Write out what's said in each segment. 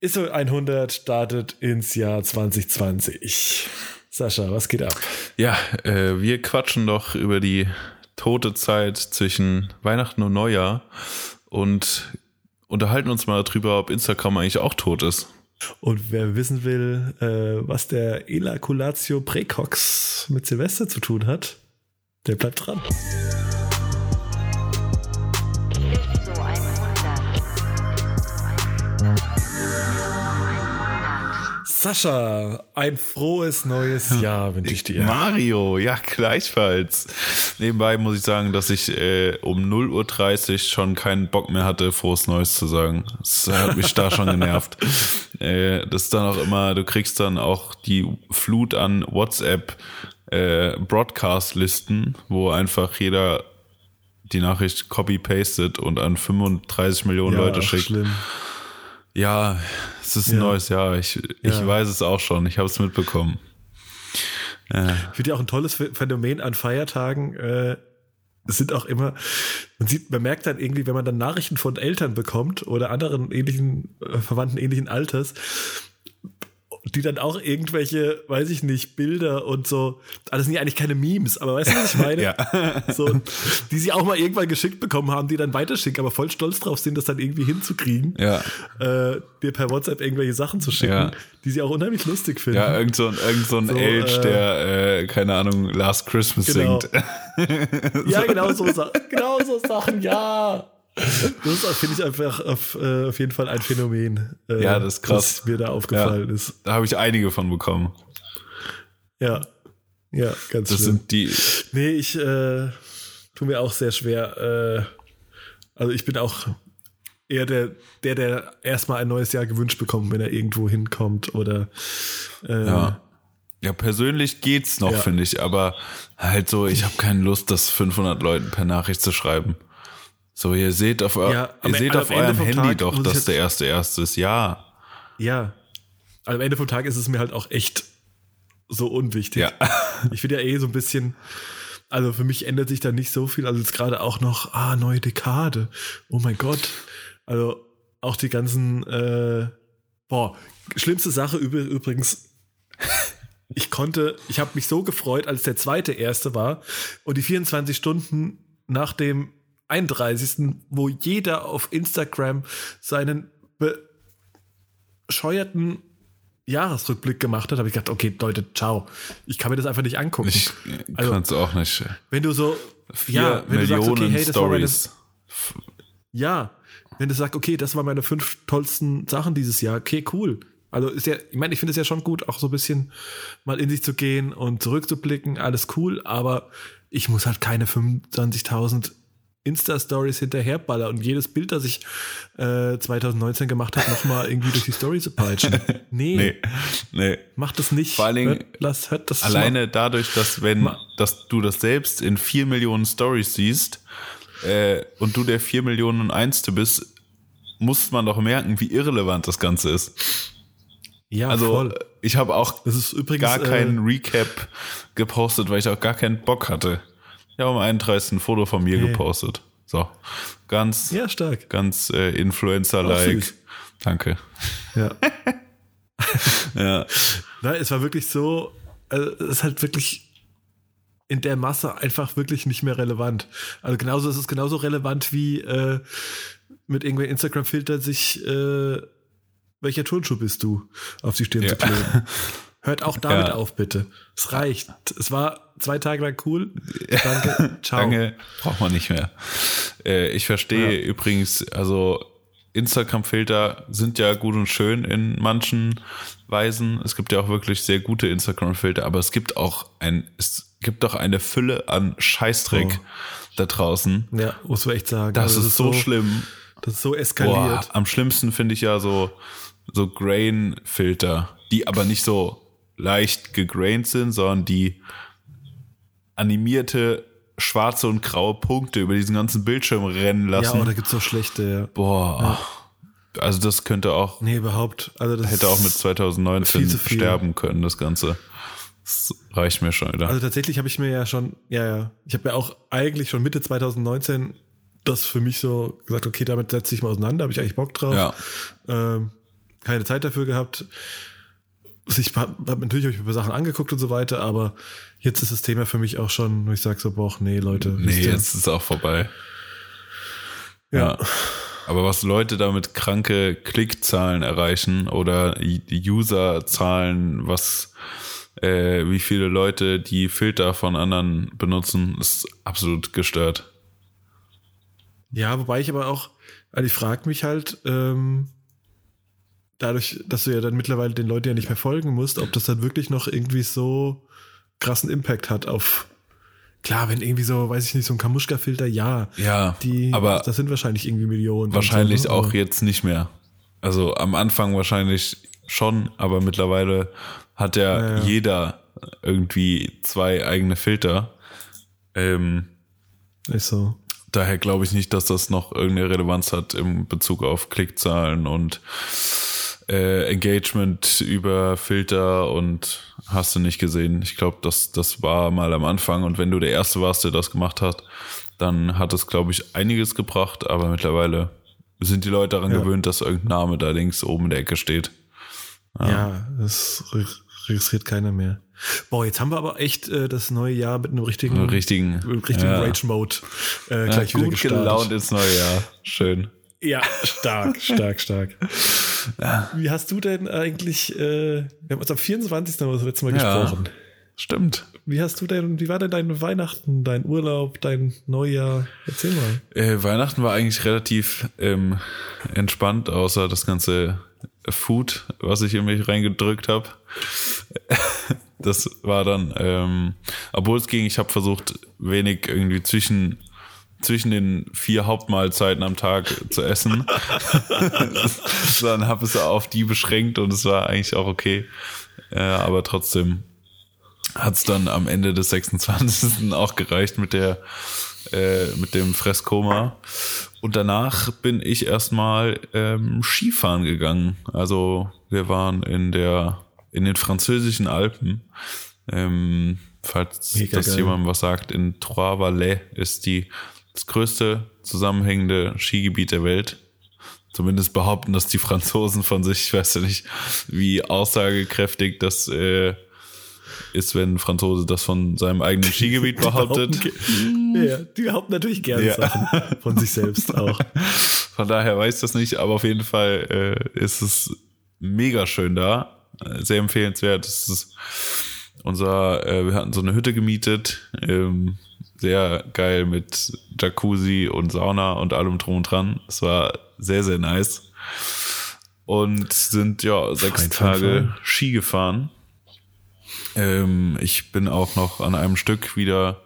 ISO 100 startet ins Jahr 2020. Sascha, was geht ab? Ja, äh, wir quatschen doch über die tote Zeit zwischen Weihnachten und Neujahr und unterhalten uns mal darüber, ob Instagram eigentlich auch tot ist. Und wer wissen will, äh, was der Elaculatio Precox mit Silvester zu tun hat, der bleibt dran. Sascha, ein frohes neues Jahr wünsche ich dir. Mario, ja, gleichfalls. Nebenbei muss ich sagen, dass ich äh, um 0.30 Uhr schon keinen Bock mehr hatte, frohes Neues zu sagen. Das hat mich da schon genervt. Äh, das ist dann auch immer, du kriegst dann auch die Flut an WhatsApp äh, Broadcast-Listen, wo einfach jeder die Nachricht copy-pastet und an 35 Millionen Ja, Leute schickt. schlimm. Ja, es ist ein Ja. neues Jahr. Ich, ich Ja. weiß es auch schon. Ich habe es mitbekommen. Äh, Ich finde ja auch ein tolles Phänomen an Feiertagen. Äh, es sind auch immer, man sieht, man merkt dann irgendwie, wenn man dann Nachrichten von Eltern bekommt oder anderen ähnlichen, äh, Verwandten ähnlichen Alters, die dann auch irgendwelche, weiß ich nicht, Bilder und so, ah, das sind ja eigentlich keine Memes, aber weißt du, was ich meine? ja. So, die sie auch mal irgendwann geschickt bekommen haben, die dann weiterschicken, aber voll stolz drauf sind, das dann irgendwie hinzukriegen, Ja. äh, dir per WhatsApp irgendwelche Sachen zu schicken, Ja. die sie auch unheimlich lustig finden. Ja, irgend so ein, irgend so ein So, Elch, äh, der, äh, keine Ahnung, Last Christmas Genau. singt. Ja, genau so, genau so Sachen, ja. Das finde ich, einfach auf, äh, auf jeden Fall ein Phänomen. äh, Ja, das ist krass. Was mir da aufgefallen ist. Da habe ich einige von bekommen. Ja. Ja, ganz Das schlimm. sind die, Nee, ich äh, tue mir auch sehr schwer. Äh, also ich bin auch eher der, der, der erstmal ein neues Jahr gewünscht bekommt, wenn er irgendwo hinkommt oder äh, ja. Ja, persönlich geht's noch, Ja. finde ich, aber halt so, ich habe keine Lust, das 500 Leuten per Nachricht zu schreiben. So, ihr seht auf, Ja, ihr seht am auf eurem Handy Tag doch, dass der erste erste ist. Ja. Ja. Am Ende vom Tag ist es mir halt auch echt so unwichtig. Ja. Ich finde ja eh so ein bisschen, also für mich ändert sich da nicht so viel. Also jetzt gerade auch noch, ah, neue Dekade. Oh mein Gott. Also auch die ganzen, äh, boah, schlimmste Sache üb- übrigens. Ich konnte, ich habe mich so gefreut, als der zweite erste war und die 24 Stunden nach dem 31., wo jeder auf Instagram seinen bescheuerten Jahresrückblick gemacht hat, habe ich gedacht, okay, Leute, ciao. Ich kann mir das einfach nicht angucken. Ich Also- kann's auch nicht. wenn du so, Vier ja, wenn du sagst, Millionen okay, hey, das war meine, Stories. ja, wenn du sagst, okay, das waren meine fünf tollsten Sachen dieses Jahr, okay, cool. Also ist ja, ich meine, ich finde es ja schon gut, auch so ein bisschen mal in sich zu gehen und zurückzublicken, alles cool, aber ich muss halt keine 25.000 Insta-Stories hinterherballern und jedes Bild, das ich äh, 2019 gemacht habe, nochmal irgendwie durch die Story zu peitschen. Nee, Nee, nee. macht das nicht. Vor allen Dingen lass, hört das Alleine dadurch, dass wenn, dass du das selbst in vier Millionen Stories siehst äh, und du der vier Millionen und einste bist, muss man doch merken, wie irrelevant das Ganze ist. Ja, Also voll. ich habe auch Das ist übrigens gar keinen Äh, Recap gepostet, weil ich auch gar keinen Bock hatte. Ich habe am 31. ein Foto von mir Nee. gepostet. So, ganz, ja, stark. ganz äh, Influencer-like. Danke. Ja. Ja, Nein, es war wirklich so, also es ist halt wirklich in der Masse einfach wirklich nicht mehr relevant. Also genauso, es ist genauso relevant wie äh, mit irgendwelchen Instagram-Filtern sich, äh, welcher Turnschuh bist du, auf die Stirn Ja. zu kleben. Hört auch damit Ja. auf, bitte. Es reicht. Es war zwei Tage lang cool. Danke. Ciao. Danke, braucht man nicht mehr. Äh, ich verstehe Ja. übrigens, also Instagram-Filter sind ja gut und schön in manchen Weisen. Es gibt ja auch wirklich sehr gute Instagram-Filter, aber es gibt auch ein, es gibt doch eine Fülle an Scheißdreck Oh. da draußen. Ja, muss man echt sagen. Das Also, ist so schlimm. Das ist so Boah, eskaliert. am schlimmsten finde ich ja so, so Grain-Filter, die aber nicht so leicht gegraint sind, sondern die animierte schwarze und graue Punkte über diesen ganzen Bildschirm rennen Ja, lassen. aber da gibt's so schlechte. Ja. Boah. Also das könnte auch, Nee, überhaupt. Also das hätte auch mit ist- 2019 viel viel. sterben können, das Ganze. Das reicht mir schon wieder. Also tatsächlich habe ich mir ja schon, ja, ja, ich habe ja auch eigentlich schon Mitte 2019 das für mich so gesagt, okay, damit setze ich mal auseinander, habe ich eigentlich Bock drauf. ja. Ähm, keine Zeit dafür gehabt. Ich habe hab natürlich hab ich mir Sachen angeguckt und so weiter, aber jetzt ist das Thema für mich auch schon, wo ich sage so, boah, nee, Leute. Nee, jetzt ist es auch vorbei. Ja. ja. Aber was Leute damit kranke Klickzahlen erreichen oder Userzahlen, was äh, wie viele Leute die Filter von anderen benutzen, ist absolut gestört. Ja, wobei ich aber auch, also ich frage mich halt, ähm, dadurch, dass du ja dann mittlerweile den Leuten ja nicht mehr folgen musst, ob das dann wirklich noch irgendwie so krassen Impact hat auf Klar, wenn irgendwie so, weiß ich nicht, so ein Kamuschka-Filter, ja. Ja, die, aber das sind wahrscheinlich irgendwie Millionen. Wahrscheinlich so, ne? auch jetzt nicht mehr. Also am Anfang wahrscheinlich schon, aber mittlerweile hat ja, ja, ja. jeder irgendwie zwei eigene Filter. Ähm, ist so. Daher glaube ich nicht, dass das noch irgendeine Relevanz hat im Bezug auf Klickzahlen und äh, Engagement über Filter und hast du nicht gesehen. Ich glaube, das, das war mal am Anfang und wenn du der Erste warst, der das gemacht hat, dann hat es, glaube ich, einiges gebracht, aber mittlerweile sind die Leute daran ja. gewöhnt, dass irgendein Name da links oben in der Ecke steht. Ja, ja das registriert keiner mehr. Boah, jetzt haben wir aber echt äh, das neue Jahr mit einem richtigen, richtigen, richtigen ja. Rage-Mode äh, gleich ja, wieder gut gelaunt ins neue Jahr. Schön. Ja, stark, stark, stark. Ja. Wie hast du denn eigentlich, äh, wir haben uns am 24. das letzte Mal ja, gesprochen. Stimmt. Wie hast du denn, wie war denn dein Weihnachten, dein Urlaub, dein Neujahr? Erzähl mal. Äh, Weihnachten war eigentlich relativ ähm, entspannt, außer das ganze Food, was ich in mich reingedrückt habe. Das war dann, ähm, obwohl es ging, ich habe versucht, wenig irgendwie zwischen zwischen den vier Hauptmahlzeiten am Tag zu essen. Dann habe es auf die beschränkt und es war eigentlich auch okay. Äh, aber trotzdem hat es dann am Ende des 26. auch gereicht mit der äh, mit dem Fresskoma. Und danach bin ich erstmal ähm, Skifahren gegangen. Also wir waren in der in den französischen Alpen. Ähm, falls Mega das geil. jemandem was sagt, in Trois-Valais ist die das größte zusammenhängende Skigebiet der Welt. Zumindest behaupten das die Franzosen von sich. Ich weiß ja nicht, wie aussagekräftig das äh, ist, wenn ein Franzose das von seinem eigenen Skigebiet behauptet. ja, die behaupten natürlich gerne ja. Sachen von sich selbst auch. Von daher weiß ich das nicht, aber auf jeden Fall äh, ist es mega schön da. Sehr empfehlenswert. Es ist unser, äh, wir hatten so eine Hütte gemietet. Ähm, sehr geil mit Jacuzzi und Sauna und allem drum und dran. Es war sehr, sehr nice. Und sind ja sechs Fein, Tage Ski gefahren. Ähm, ich bin auch noch an einem Stück wieder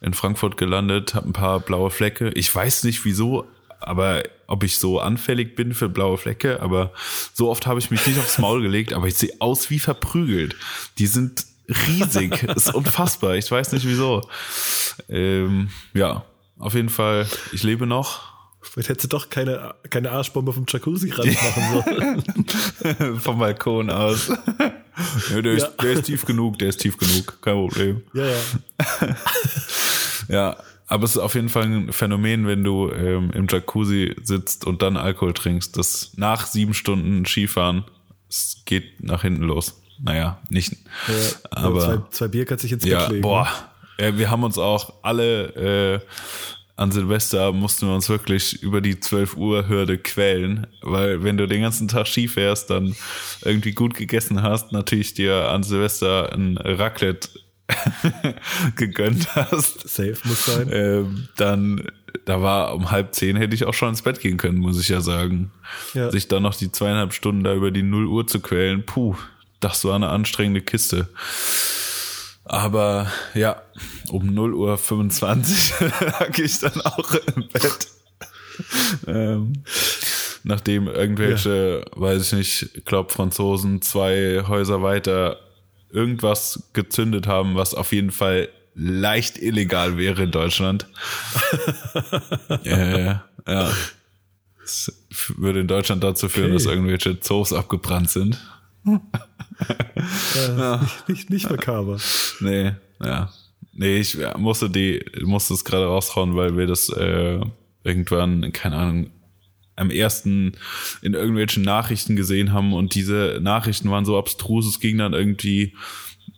in Frankfurt gelandet, habe ein paar blaue Flecke. Ich weiß nicht wieso, aber ob ich so anfällig bin für blaue Flecke, aber so oft habe ich mich nicht aufs Maul gelegt, aber ich sehe aus wie verprügelt. Die sind riesig. ist unfassbar. Ich weiß nicht wieso. Ähm, ja, auf jeden Fall, ich lebe noch. Vielleicht hättest du doch keine, keine Arschbombe vom Jacuzzi ranmachen sollen. vom Balkon aus. ja, der, ja. Ist, der ist tief genug, der ist tief genug, kein Problem. Ja, ja. ja, aber es ist auf jeden Fall ein Phänomen, wenn du ähm, im Jacuzzi sitzt und dann Alkohol trinkst, dass nach sieben Stunden Skifahren, es geht nach hinten los. Naja, nicht. Ja, aber zwei, zwei Bier kannst sich ins Bett ja, legen. Boah, ja, wir haben uns auch alle äh, an Silvester mussten wir uns wirklich über die 12 Uhr Hürde quälen, weil wenn du den ganzen Tag Ski fährst, dann irgendwie gut gegessen hast, natürlich dir an Silvester ein Raclette gegönnt hast. Safe muss sein. Ähm, dann, da war um halb zehn hätte ich auch schon ins Bett gehen können, muss ich ja sagen. Ja. Sich dann noch die zweieinhalb Stunden da über die Null Uhr zu quälen, puh, das war eine anstrengende Kiste. Aber ja, um 0 Uhr 25 lag ich dann auch im Bett. ähm, nachdem irgendwelche, ja. weiß ich nicht, ich glaube Franzosen zwei Häuser weiter irgendwas gezündet haben, was auf jeden Fall leicht illegal wäre in Deutschland. äh, ja. Das würde in Deutschland dazu führen, okay. dass irgendwelche Zoos abgebrannt sind. Äh, ja. nicht, nicht, nicht makaber. Nee, ja. Nee, ich musste die, musste es gerade raushauen, weil wir das äh, irgendwann, keine Ahnung, am ersten in irgendwelchen Nachrichten gesehen haben und diese Nachrichten waren so abstrus, es ging dann irgendwie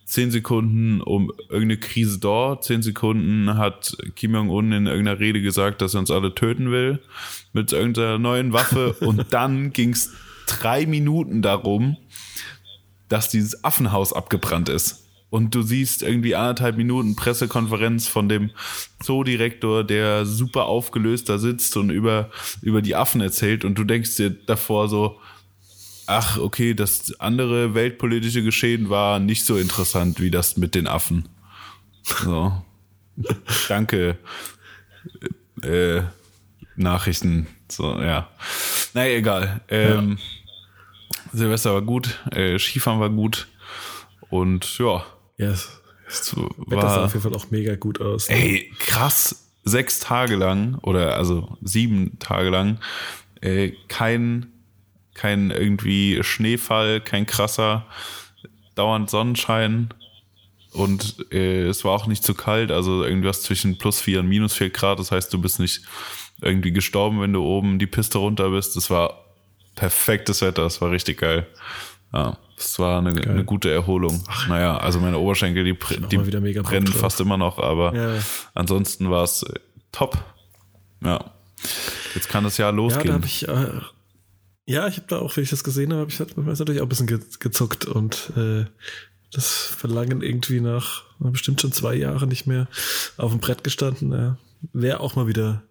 zehn Sekunden um irgendeine Krise dort, zehn Sekunden hat Kim Jong-un in irgendeiner Rede gesagt, dass er uns alle töten will mit irgendeiner neuen Waffe und dann ging es drei Minuten darum, dass dieses Affenhaus abgebrannt ist. Und du siehst irgendwie anderthalb Minuten Pressekonferenz von dem Zoodirektor, der super aufgelöst da sitzt und über, über die Affen erzählt und du denkst dir davor so, ach, okay, das andere weltpolitische Geschehen war nicht so interessant wie das mit den Affen. So. Danke. Äh, Nachrichten. So, ja. Naja, egal. Ähm, ja. Silvester war gut, äh, Skifahren war gut und ja. Yes. Es war, sah auf jeden Fall auch mega gut aus. Ne? Ey, krass. Sechs Tage lang oder also sieben Tage lang äh, kein kein irgendwie Schneefall, kein krasser, dauernd Sonnenschein und äh, es war auch nicht zu kalt, also irgendwas zwischen plus vier und minus vier Grad. Das heißt, du bist nicht irgendwie gestorben, wenn du oben die Piste runter bist. Es war perfektes Wetter, es war richtig geil. Ja, es war eine, eine gute Erholung. Ach, naja, also meine Oberschenkel, die, die brennen fast immer noch, aber ja. ansonsten war es äh, top. Ja. Jetzt kann das Jahr losgehen. Ja, da habe ich äh, ja, ich habe da auch, wenn ich das gesehen habe, ich mir natürlich auch ein bisschen gezuckt und äh, das Verlangen irgendwie nach bestimmt schon zwei Jahren nicht mehr auf dem Brett gestanden. Ja, Wäre auch mal wieder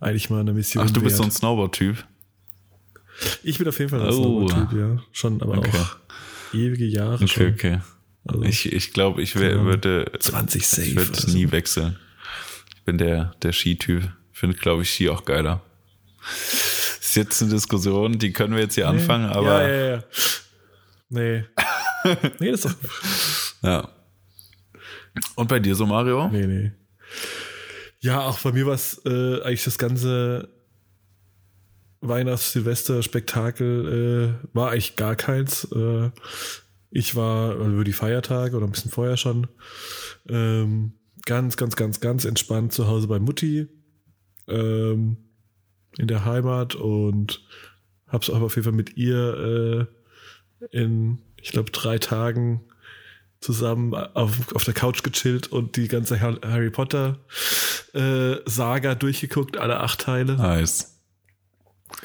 eigentlich mal eine Mission. Ach, du wert. bist so ein Snowboard-Typ. Ich bin auf jeden Fall ein oh. Snowboard-Typ, ja. Schon, aber okay. auch ewige Jahre okay, schon. Okay, also, ich ich glaube, ich wär, würde 20 safe. Ich würde nie wechseln. Ich bin der, der Ski-Typ. Finde, glaube ich, Ski auch geiler ist jetzt eine Diskussion, die können wir jetzt hier nee. anfangen, aber. Ja, ja, ja. Nee. nee, das ist doch. Ja. Und bei dir so, Mario? Nee, nee. Ja, auch bei mir war es äh, eigentlich das ganze Weihnachts-Silvester-Spektakel äh, war eigentlich gar keins. Äh, ich war über die Feiertage oder ein bisschen vorher schon ähm, ganz, ganz, ganz, ganz entspannt zu Hause bei Mutti. Ähm, in der Heimat und hab's auch auf jeden Fall mit ihr äh, in, ich glaube, drei Tagen zusammen auf, auf der Couch gechillt und die ganze Harry Potter äh, Saga durchgeguckt, alle acht Teile. Nice.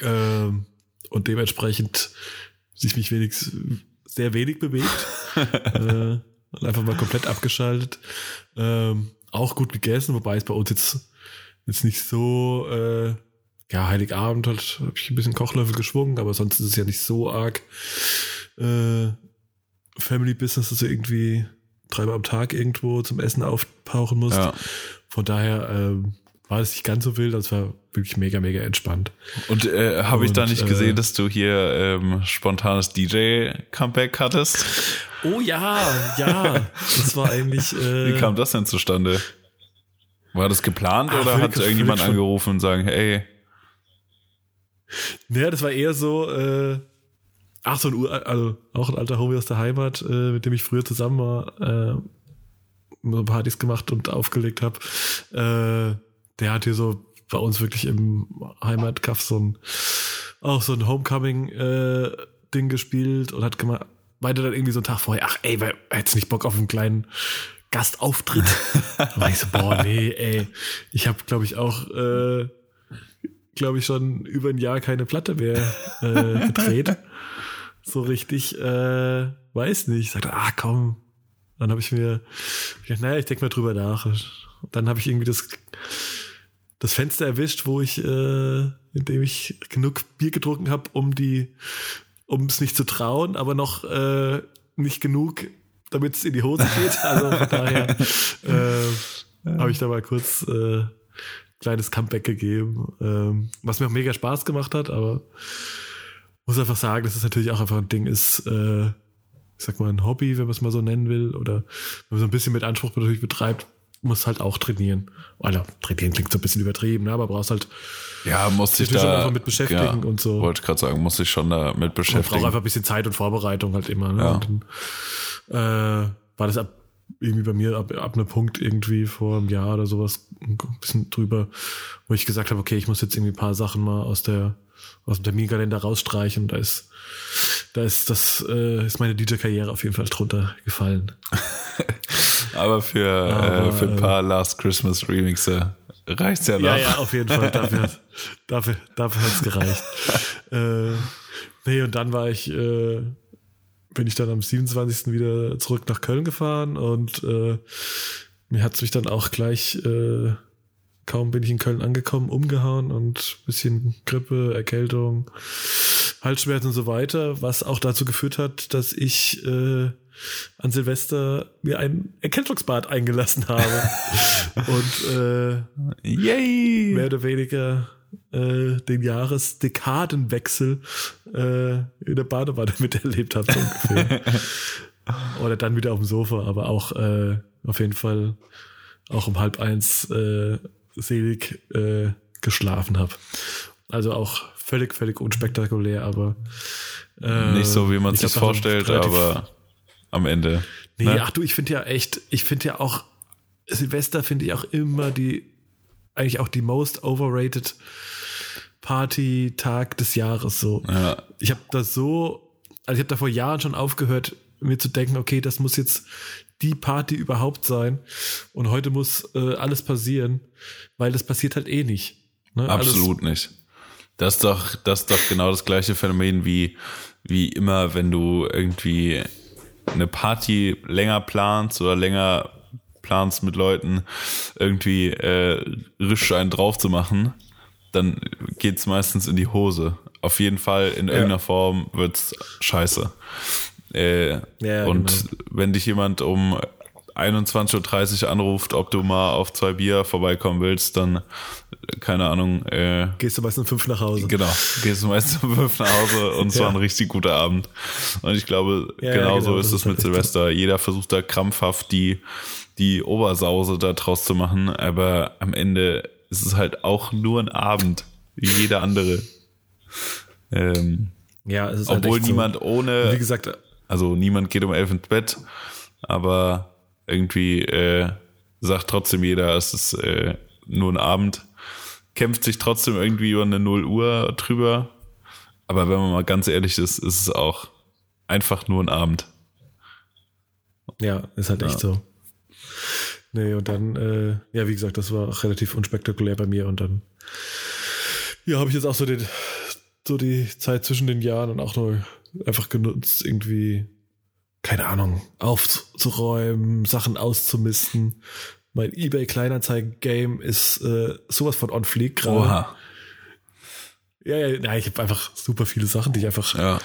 Ähm, und dementsprechend sich mich wenigstens sehr wenig bewegt. äh, und einfach mal komplett abgeschaltet. Ähm, auch gut gegessen, wobei es bei uns jetzt, jetzt nicht so äh, ja, Heiligabend halt, habe ich ein bisschen Kochlöffel geschwungen, aber sonst ist es ja nicht so arg äh, Family Business, dass du irgendwie dreimal am Tag irgendwo zum Essen auftauchen musst. Ja. Von daher ähm, war es nicht ganz so wild, das war wirklich mega, mega entspannt. Und äh, habe ich da nicht gesehen, äh, dass du hier ähm, spontanes DJ-Comeback hattest? Oh ja, ja. Das war eigentlich. Äh, Wie kam das denn zustande? War das geplant Ach, oder hat irgendjemand angerufen und sagen, hey, naja, das war eher so, äh, ach, so ein Ur, also auch ein alter Homie aus der Heimat, äh, mit dem ich früher zusammen war, äh, Partys gemacht und aufgelegt habe. Äh, der hat hier so bei uns wirklich im Heimatkaff so ein, auch so ein Homecoming-Ding äh, gespielt und hat gemacht, meinte dann irgendwie so einen Tag vorher, ach ey, weil hättest nicht Bock auf einen kleinen Gastauftritt? war ich so, boah, nee, ey. Ich habe, glaube ich, auch äh, glaube ich, schon über ein Jahr keine Platte mehr äh, gedreht. so richtig, äh, weiß nicht. Ich sagte, ah, komm. Dann habe ich mir gedacht, naja, ich denke mal drüber nach. Dann habe ich irgendwie das, das Fenster erwischt, wo ich, äh, in dem ich genug Bier getrunken habe, um die, um es nicht zu trauen, aber noch äh, nicht genug, damit es in die Hose geht. Also von daher äh, habe ich da mal kurz äh, kleines Comeback gegeben, ähm, was mir auch mega Spaß gemacht hat, aber muss einfach sagen, dass es natürlich auch einfach ein Ding ist, äh, ich sag mal ein Hobby, wenn man es mal so nennen will, oder wenn man so ein bisschen mit Anspruch natürlich betreibt, muss halt auch trainieren. Oder trainieren klingt so ein bisschen übertrieben, ne? aber brauchst halt ja, muss sich da einfach mit beschäftigen ja, und so. Wollte ich gerade sagen, muss sich schon da mit beschäftigen. Man braucht einfach ein bisschen Zeit und Vorbereitung halt immer. Ne? Ja. Und dann, äh, war das ab irgendwie bei mir ab, ab einem Punkt irgendwie vor einem Jahr oder sowas ein bisschen drüber, wo ich gesagt habe, okay, ich muss jetzt irgendwie ein paar Sachen mal aus der aus dem Terminkalender rausstreichen. Da ist da ist das äh, ist meine DJ-Karriere auf jeden Fall drunter gefallen. Aber für Aber, äh, für ein paar Last Christmas Remixe reicht's ja noch. Ja, ja, auf jeden Fall. Dafür, dafür, dafür hat's gereicht. äh, nee, und dann war ich äh, bin ich dann am 27. wieder zurück nach Köln gefahren und äh, mir hat's mich dann auch gleich, äh, kaum bin ich in Köln angekommen, umgehauen und bisschen Grippe, Erkältung, Halsschmerzen und so weiter, was auch dazu geführt hat, dass ich äh, an Silvester mir ein Erkältungsbad eingelassen habe und äh, Yay. mehr oder weniger äh, den Jahresdekadenwechsel äh, in der Badewanne miterlebt habe, so ungefähr. Oder dann wieder auf dem Sofa, aber auch äh, auf jeden Fall auch um halb eins äh, selig äh, geschlafen habe. Also auch völlig, völlig unspektakulär, aber äh, nicht so, wie man sich vorstellt, aber am Ende. Nee, ne? ach du, ich finde ja echt, ich finde ja auch Silvester finde ich auch immer die eigentlich auch die most overrated Party-Tag des Jahres. So. Ja. Ich habe da so, also ich habe da vor Jahren schon aufgehört, mir zu denken, okay, das muss jetzt die Party überhaupt sein. Und heute muss äh, alles passieren, weil das passiert halt eh nicht. Ne? Absolut alles. nicht. Das ist doch, das ist doch genau das gleiche Phänomen wie, wie immer, wenn du irgendwie eine Party länger planst oder länger planst mit Leuten irgendwie äh, risch einen drauf zu machen, dann geht's meistens in die Hose. Auf jeden Fall in ja. irgendeiner Form wird's scheiße. Äh, ja, und genau. wenn dich jemand um 21.30 Uhr anruft, ob du mal auf zwei Bier vorbeikommen willst, dann, keine Ahnung. Äh, gehst du meistens um fünf nach Hause. Genau, gehst du meistens um fünf nach Hause und es ja. war ein richtig guter Abend. Und ich glaube, ja, genauso ja, genau, ist es mit Silvester. Jeder versucht da krampfhaft die die Obersause da draus zu machen, aber am Ende ist es halt auch nur ein Abend, wie jeder andere. Ähm, ja, es ist halt obwohl halt niemand so. ohne, wie gesagt, also niemand geht um elf ins Bett, aber irgendwie äh, sagt trotzdem jeder, es ist äh, nur ein Abend, kämpft sich trotzdem irgendwie über eine 0 Uhr drüber, aber wenn man mal ganz ehrlich ist, ist es auch einfach nur ein Abend. Ja, ist halt ja. echt so. Nee, und dann, äh, ja, wie gesagt, das war auch relativ unspektakulär bei mir und dann, ja, habe ich jetzt auch so den, so die Zeit zwischen den Jahren und auch nur einfach genutzt, irgendwie, keine Ahnung, aufzuräumen, Sachen auszumisten. Mein eBay Kleinanzeigen-Game ist äh, sowas von on fleek gerade. Oha. Ja, ja, ja, ich habe einfach super viele Sachen, die ich einfach, ja.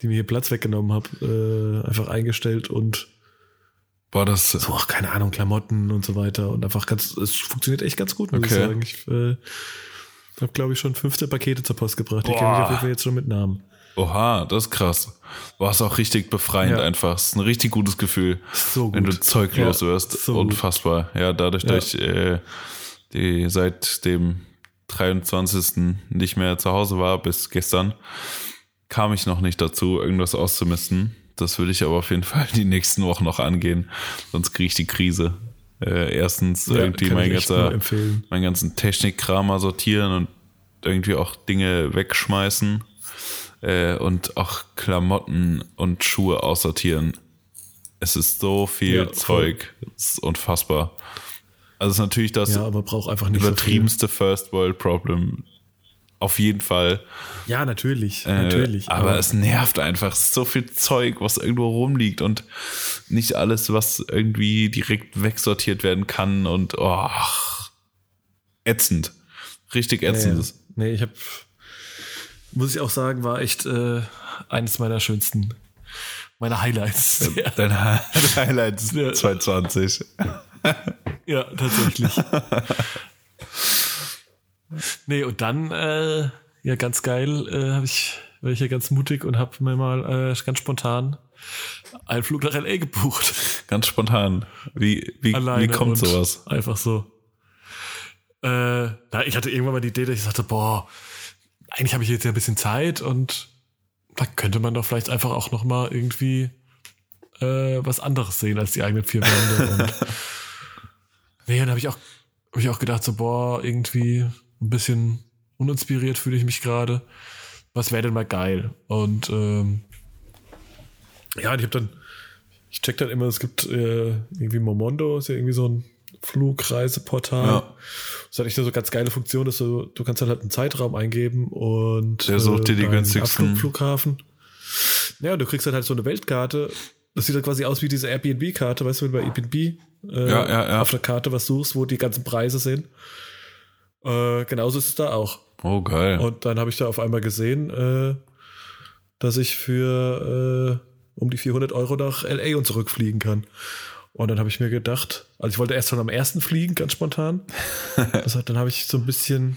die mir hier Platz weggenommen habe, äh, einfach eingestellt und Boah, das. So, ach, keine Ahnung, Klamotten und so weiter. Und einfach ganz, es funktioniert echt ganz gut, muss okay. ich sagen. Ich äh, habe, glaube ich, schon 15 Pakete zur Post gebracht. Die kenne ich auf jeden Fall jetzt schon mit Namen. Oha, das ist krass. War es auch richtig befreiend ja. einfach. Es ist ein richtig gutes Gefühl, so gut. wenn du zeuglos ja, wirst. So Unfassbar. Gut. Ja, dadurch, ja. dass ich äh, die, seit dem 23. nicht mehr zu Hause war bis gestern, kam ich noch nicht dazu, irgendwas auszumisten. Das will ich aber auf jeden Fall die nächsten Wochen noch angehen, sonst kriege ich die Krise. Äh, erstens ja, irgendwie mein, ganzer, meinen ganzen Technikkram mal sortieren und irgendwie auch Dinge wegschmeißen äh, und auch Klamotten und Schuhe aussortieren. Es ist so viel ja, Zeug. Es ist unfassbar. Also es ist natürlich das ja, übertriebenste so First World Problem, auf jeden Fall. Ja, natürlich, äh, natürlich. Aber, aber, es nervt einfach. so viel Zeug, was irgendwo rumliegt und nicht alles, was irgendwie direkt wegsortiert werden kann und oh, ätzend. Richtig ätzend. Nee, nee ich habe, muss ich auch sagen, war echt äh, eines meiner schönsten, meiner Highlights. Dein Highlights 2020. ja, tatsächlich. Nee, und dann, äh, ja, ganz geil, äh, habe ich, war ich ja ganz mutig und habe mir mal äh, ganz spontan einen Flug nach LA gebucht. Ganz spontan. Wie, wie, wie kommt sowas? Einfach so. Äh, na, ich hatte irgendwann mal die Idee, dass ich sagte, boah, eigentlich habe ich jetzt ja ein bisschen Zeit und da könnte man doch vielleicht einfach auch noch mal irgendwie äh, was anderes sehen als die eigenen vier Wände. Und nee, dann habe ich auch, hab ich auch gedacht, so, boah, irgendwie ein bisschen uninspiriert fühle ich mich gerade. Was wäre denn mal geil? Und ähm, ja, ich habe dann, ich check dann immer, es gibt äh, irgendwie Momondo, ist ja irgendwie so ein Flugreiseportal. Ja. Das hat echt so ganz geile Funktion, dass du, du kannst halt einen Zeitraum eingeben und der sucht dir die günstigsten Flughafen. Ja, du kriegst halt, halt so eine Weltkarte. Das sieht halt quasi aus wie diese Airbnb-Karte, weißt du, wenn du bei Airbnb äh, ja, ja, ja. auf der Karte was suchst, wo die ganzen Preise sind. Äh, genauso ist es da auch. Oh, geil. Und dann habe ich da auf einmal gesehen, äh, dass ich für äh, um die 400 Euro nach LA und zurückfliegen kann. Und dann habe ich mir gedacht, also ich wollte erst schon am ersten fliegen, ganz spontan. das hat, dann habe ich so ein bisschen,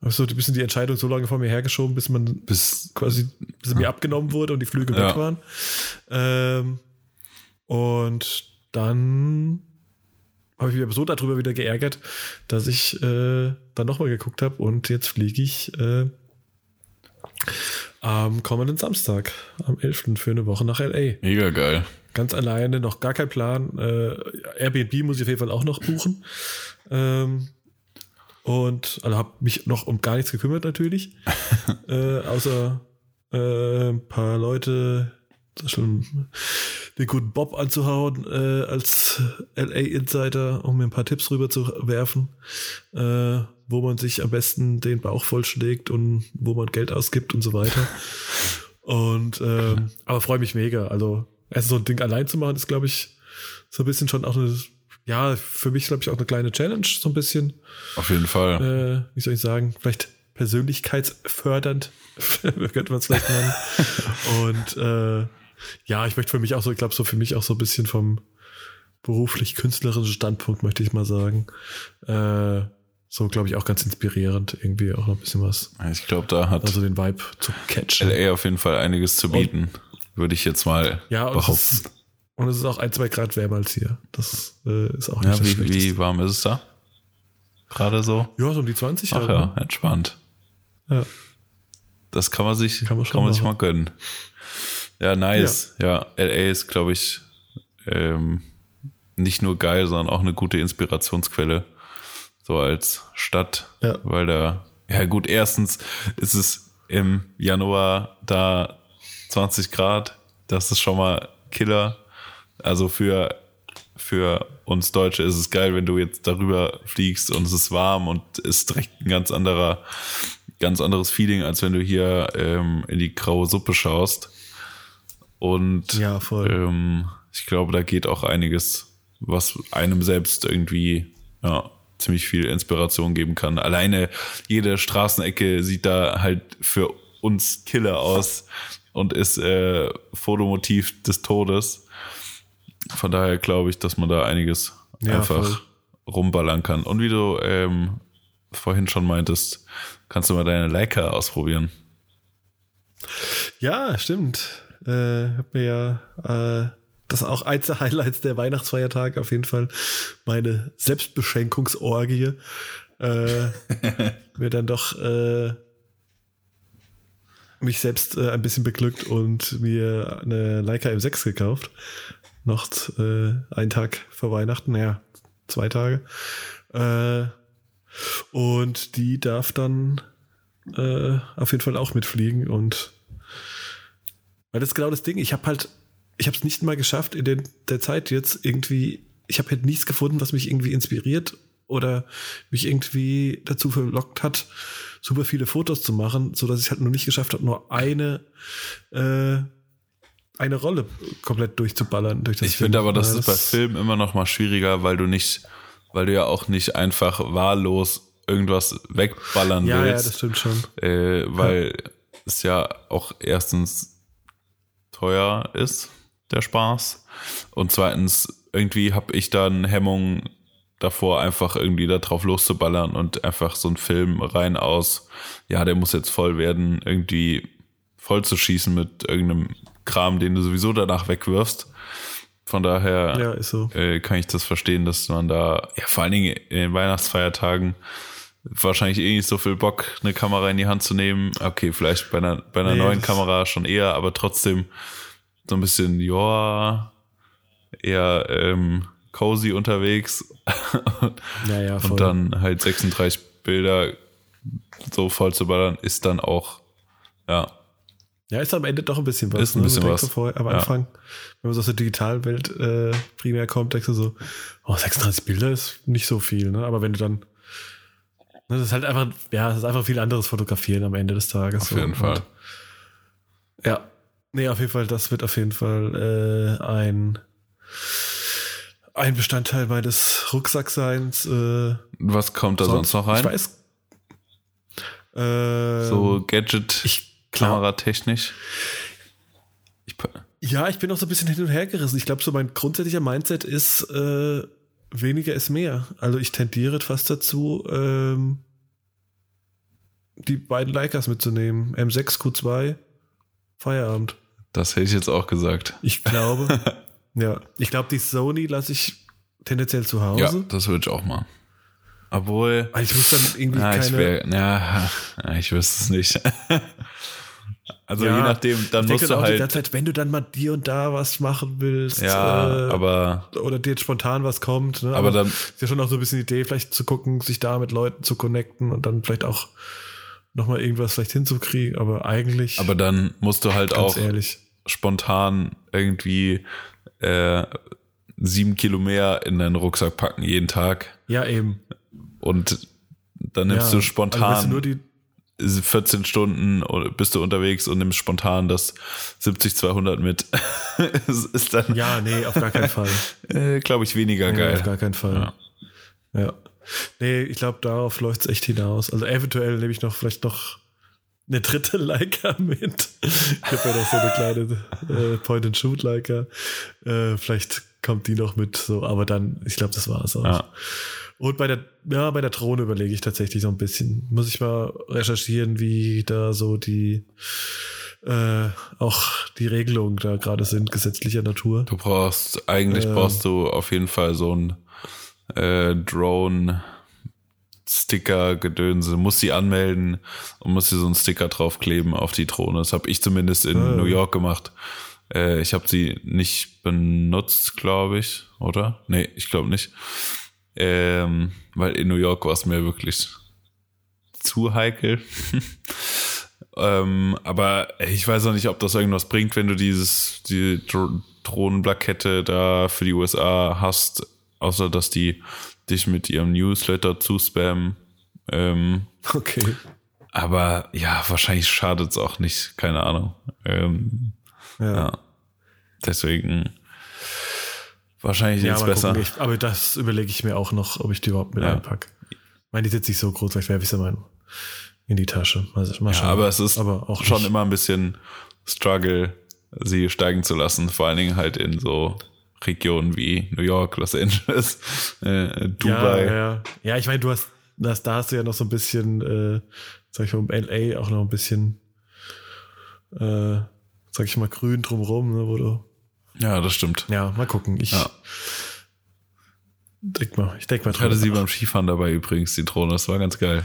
so ein bisschen die Entscheidung so lange vor mir hergeschoben, bis man bis quasi, bis mir abgenommen wurde und die Flüge ja. weg waren. Ähm, und dann habe ich mich aber so darüber wieder geärgert, dass ich äh, dann nochmal geguckt habe und jetzt fliege ich äh, am kommenden Samstag, am 11. für eine Woche nach LA. Mega geil. Ganz alleine, noch gar kein Plan. Äh, Airbnb muss ich auf jeden Fall auch noch buchen. Ähm, und also habe mich noch um gar nichts gekümmert natürlich. äh, außer äh, ein paar Leute schon den guten Bob anzuhauen äh, als LA Insider, um mir ein paar Tipps rüber zu werfen, äh, wo man sich am besten den Bauch vollschlägt und wo man Geld ausgibt und so weiter. Und ähm, aber freue mich mega. Also erst so ein Ding allein zu machen, ist glaube ich so ein bisschen schon auch eine ja für mich glaube ich auch eine kleine Challenge so ein bisschen. Auf jeden Fall. Äh, wie soll ich sagen? Vielleicht persönlichkeitsfördernd könnte man es vielleicht nennen. und äh, ja, ich möchte für mich auch so, ich glaube, so für mich auch so ein bisschen vom beruflich-künstlerischen Standpunkt, möchte ich mal sagen. Äh, so, glaube ich, auch ganz inspirierend, irgendwie auch noch ein bisschen was. Ich glaube, da hat also den Vibe zu catchen. LA auf jeden Fall einiges zu bieten, und, würde ich jetzt mal ja, und behaupten. Es ist, und es ist auch ein, zwei Grad wärmer als hier. Das äh, ist auch nicht ja, wie, wie warm ist es da? Gerade so? Ja, so um die 20 Ach halt, ja, ne? entspannt. Ja. Das kann man sich, kann man, kann man sich mal gönnen. Ja, nice. Ja, ja LA ist, glaube ich, ähm, nicht nur geil, sondern auch eine gute Inspirationsquelle. So als Stadt. Ja. Weil da, ja gut, erstens ist es im Januar da 20 Grad. Das ist schon mal Killer. Also für, für uns Deutsche ist es geil, wenn du jetzt darüber fliegst und es ist warm und ist direkt ein ganz anderer, ganz anderes Feeling, als wenn du hier ähm, in die graue Suppe schaust. Und ja, ähm, ich glaube, da geht auch einiges, was einem selbst irgendwie ja, ziemlich viel Inspiration geben kann. Alleine jede Straßenecke sieht da halt für uns Killer aus und ist äh, Fotomotiv des Todes. Von daher glaube ich, dass man da einiges ja, einfach voll. rumballern kann. Und wie du ähm, vorhin schon meintest, kannst du mal deine Leica ausprobieren. Ja, stimmt äh, hab mir ja äh, das auch eins der Highlights der Weihnachtsfeiertage auf jeden Fall meine Selbstbeschenkungsorgie äh, mir dann doch äh, mich selbst äh, ein bisschen beglückt und mir eine Leica M6 gekauft. Noch äh, einen Tag vor Weihnachten, naja, zwei Tage. Äh, und die darf dann äh, auf jeden Fall auch mitfliegen und weil das ist genau das Ding. Ich habe halt, ich habe es nicht mal geschafft in den, der Zeit jetzt irgendwie, ich habe halt nichts gefunden, was mich irgendwie inspiriert oder mich irgendwie dazu verlockt hat, super viele Fotos zu machen, so dass ich halt nur nicht geschafft habe, nur eine äh, eine Rolle komplett durchzuballern. Durch das ich finde aber, das, das ist bei Filmen immer noch mal schwieriger, weil du nicht, weil du ja auch nicht einfach wahllos irgendwas wegballern ja, willst. Ja, das stimmt schon. Äh, weil ja. es ja auch erstens teuer ist, der Spaß. Und zweitens, irgendwie habe ich dann Hemmung davor, einfach irgendwie da drauf loszuballern und einfach so einen Film rein aus, ja, der muss jetzt voll werden, irgendwie voll zu schießen mit irgendeinem Kram, den du sowieso danach wegwirfst. Von daher ja, so. äh, kann ich das verstehen, dass man da, ja, vor allen Dingen in den Weihnachtsfeiertagen wahrscheinlich eh nicht so viel Bock, eine Kamera in die Hand zu nehmen. Okay, vielleicht bei einer, bei einer nee, neuen Kamera schon eher, aber trotzdem so ein bisschen, ja, eher ähm, cozy unterwegs. Ja, ja, voll. Und dann halt 36 Bilder so voll zu ballern, ist dann auch, ja, Ja, ist am Ende doch ein bisschen was. Ist ein bisschen Man denkt was. Vorher, am Ja. Anfang, wenn man so aus der digitalen Welt äh, primär kommt, denkst du so, oh, 36 Bilder ist nicht so viel, ne? Aber wenn du dann, ne, das ist halt einfach, ja, das ist einfach viel anderes Fotografieren am Ende des Tages. auf jeden Fall. Und, ja. Nee, auf jeden Fall, das wird auf jeden Fall äh, ein, ein Bestandteil meines Rucksackseins. Äh, Was kommt da sonst, noch rein? Ich weiß. Äh, so Gadget, ich Kameratechnisch. Ich, Ja, ich bin auch so ein bisschen hin und her gerissen. Ich glaube, so mein grundsätzlicher Mindset ist, äh, weniger ist mehr. Also ich tendiere fast dazu, ähm, die beiden Leicas mitzunehmen. M6 Q2, Feierabend. das hätte ich jetzt auch gesagt. Ich glaube, ja, ich glaube, die Sony lasse ich tendenziell zu Hause. Ja, das würde ich auch mal. Obwohl, Weil ich muss dann irgendwie ja, ich, keine. wär, ja, ja, ich wüsste es nicht. Also Ja, je nachdem, dann ich musst du auch die halt, ganze Zeit, wenn du dann mal dir und da was machen willst, ja, äh, aber, oder dir jetzt spontan was kommt. Ne? aber dann, ist ja schon auch so ein bisschen die Idee, vielleicht zu gucken, sich da mit Leuten zu connecten und dann vielleicht auch nochmal irgendwas vielleicht hinzukriegen, aber eigentlich, aber dann musst du halt ganz auch ehrlich. spontan irgendwie äh, sieben Kilo mehr in deinen Rucksack packen jeden Tag Ja, eben. und dann nimmst ja, du Also spontan weißt du, nur die, 14 Stunden oder bist du unterwegs und nimmst spontan das 70-200 mit. ist dann, ja, nee, auf gar keinen Fall. äh, glaube ich, weniger Nee, auf geil. gar keinen Fall. Ja. Nee, ich glaube, darauf läuft es echt hinaus. Also eventuell nehme ich noch vielleicht noch eine dritte Leica mit. Ich habe ja noch so eine kleine äh, Point-and-Shoot-Leica. Äh, vielleicht kommt die noch mit, so, aber dann, ich glaube, das war es auch. Ja. Und bei der, ja, bei der Drohne überlege ich tatsächlich so ein bisschen. Muss ich mal recherchieren, wie da so die äh, auch die Regelungen da gerade sind, gesetzlicher Natur. Du brauchst, eigentlich Ähm. brauchst du auf jeden Fall so ein äh, Drone Sticker Gedönse, musst die anmelden und musst dir so einen Sticker draufkleben auf die Drohne. Das habe ich zumindest in Ah. New York gemacht. Äh, ich habe sie nicht benutzt, glaube ich, oder? Nee, ich glaube nicht. Ähm, weil in New York war es mir wirklich zu heikel. ähm, aber ich weiß auch nicht, ob das irgendwas bringt, wenn du dieses, die Dro Drohnenplakette da für die USA hast, außer dass die dich mit ihrem Newsletter zuspammen. Ähm, Okay. aber ja, wahrscheinlich schadet es auch nicht, keine Ahnung. Ähm, Ja. ja. Deswegen wahrscheinlich Ja, jetzt mal besser. Ich, aber das überlege ich mir auch noch, ob ich die überhaupt mit Ja. einpacke. Ich meine, die sitzt nicht so groß, vielleicht werfe ich sie mal in die Tasche. Mal, mal Ja, aber es ist aber auch schon nicht. immer ein bisschen Struggle, sie steigen zu lassen. Vor allen Dingen halt in so Regionen wie New York, Los Angeles, äh, Dubai. Ja, ja. ja ich meine, du hast, das, da hast du ja noch so ein bisschen, äh, sag ich mal, um LA auch noch ein bisschen, äh, sag ich mal, grün drumrum, ne, wo du, Ja, das stimmt. ja, mal gucken. Ich Ja. denk mal, ich denk mal Ich hatte sie beim Skifahren dabei übrigens, die Drohne. Das war ganz geil.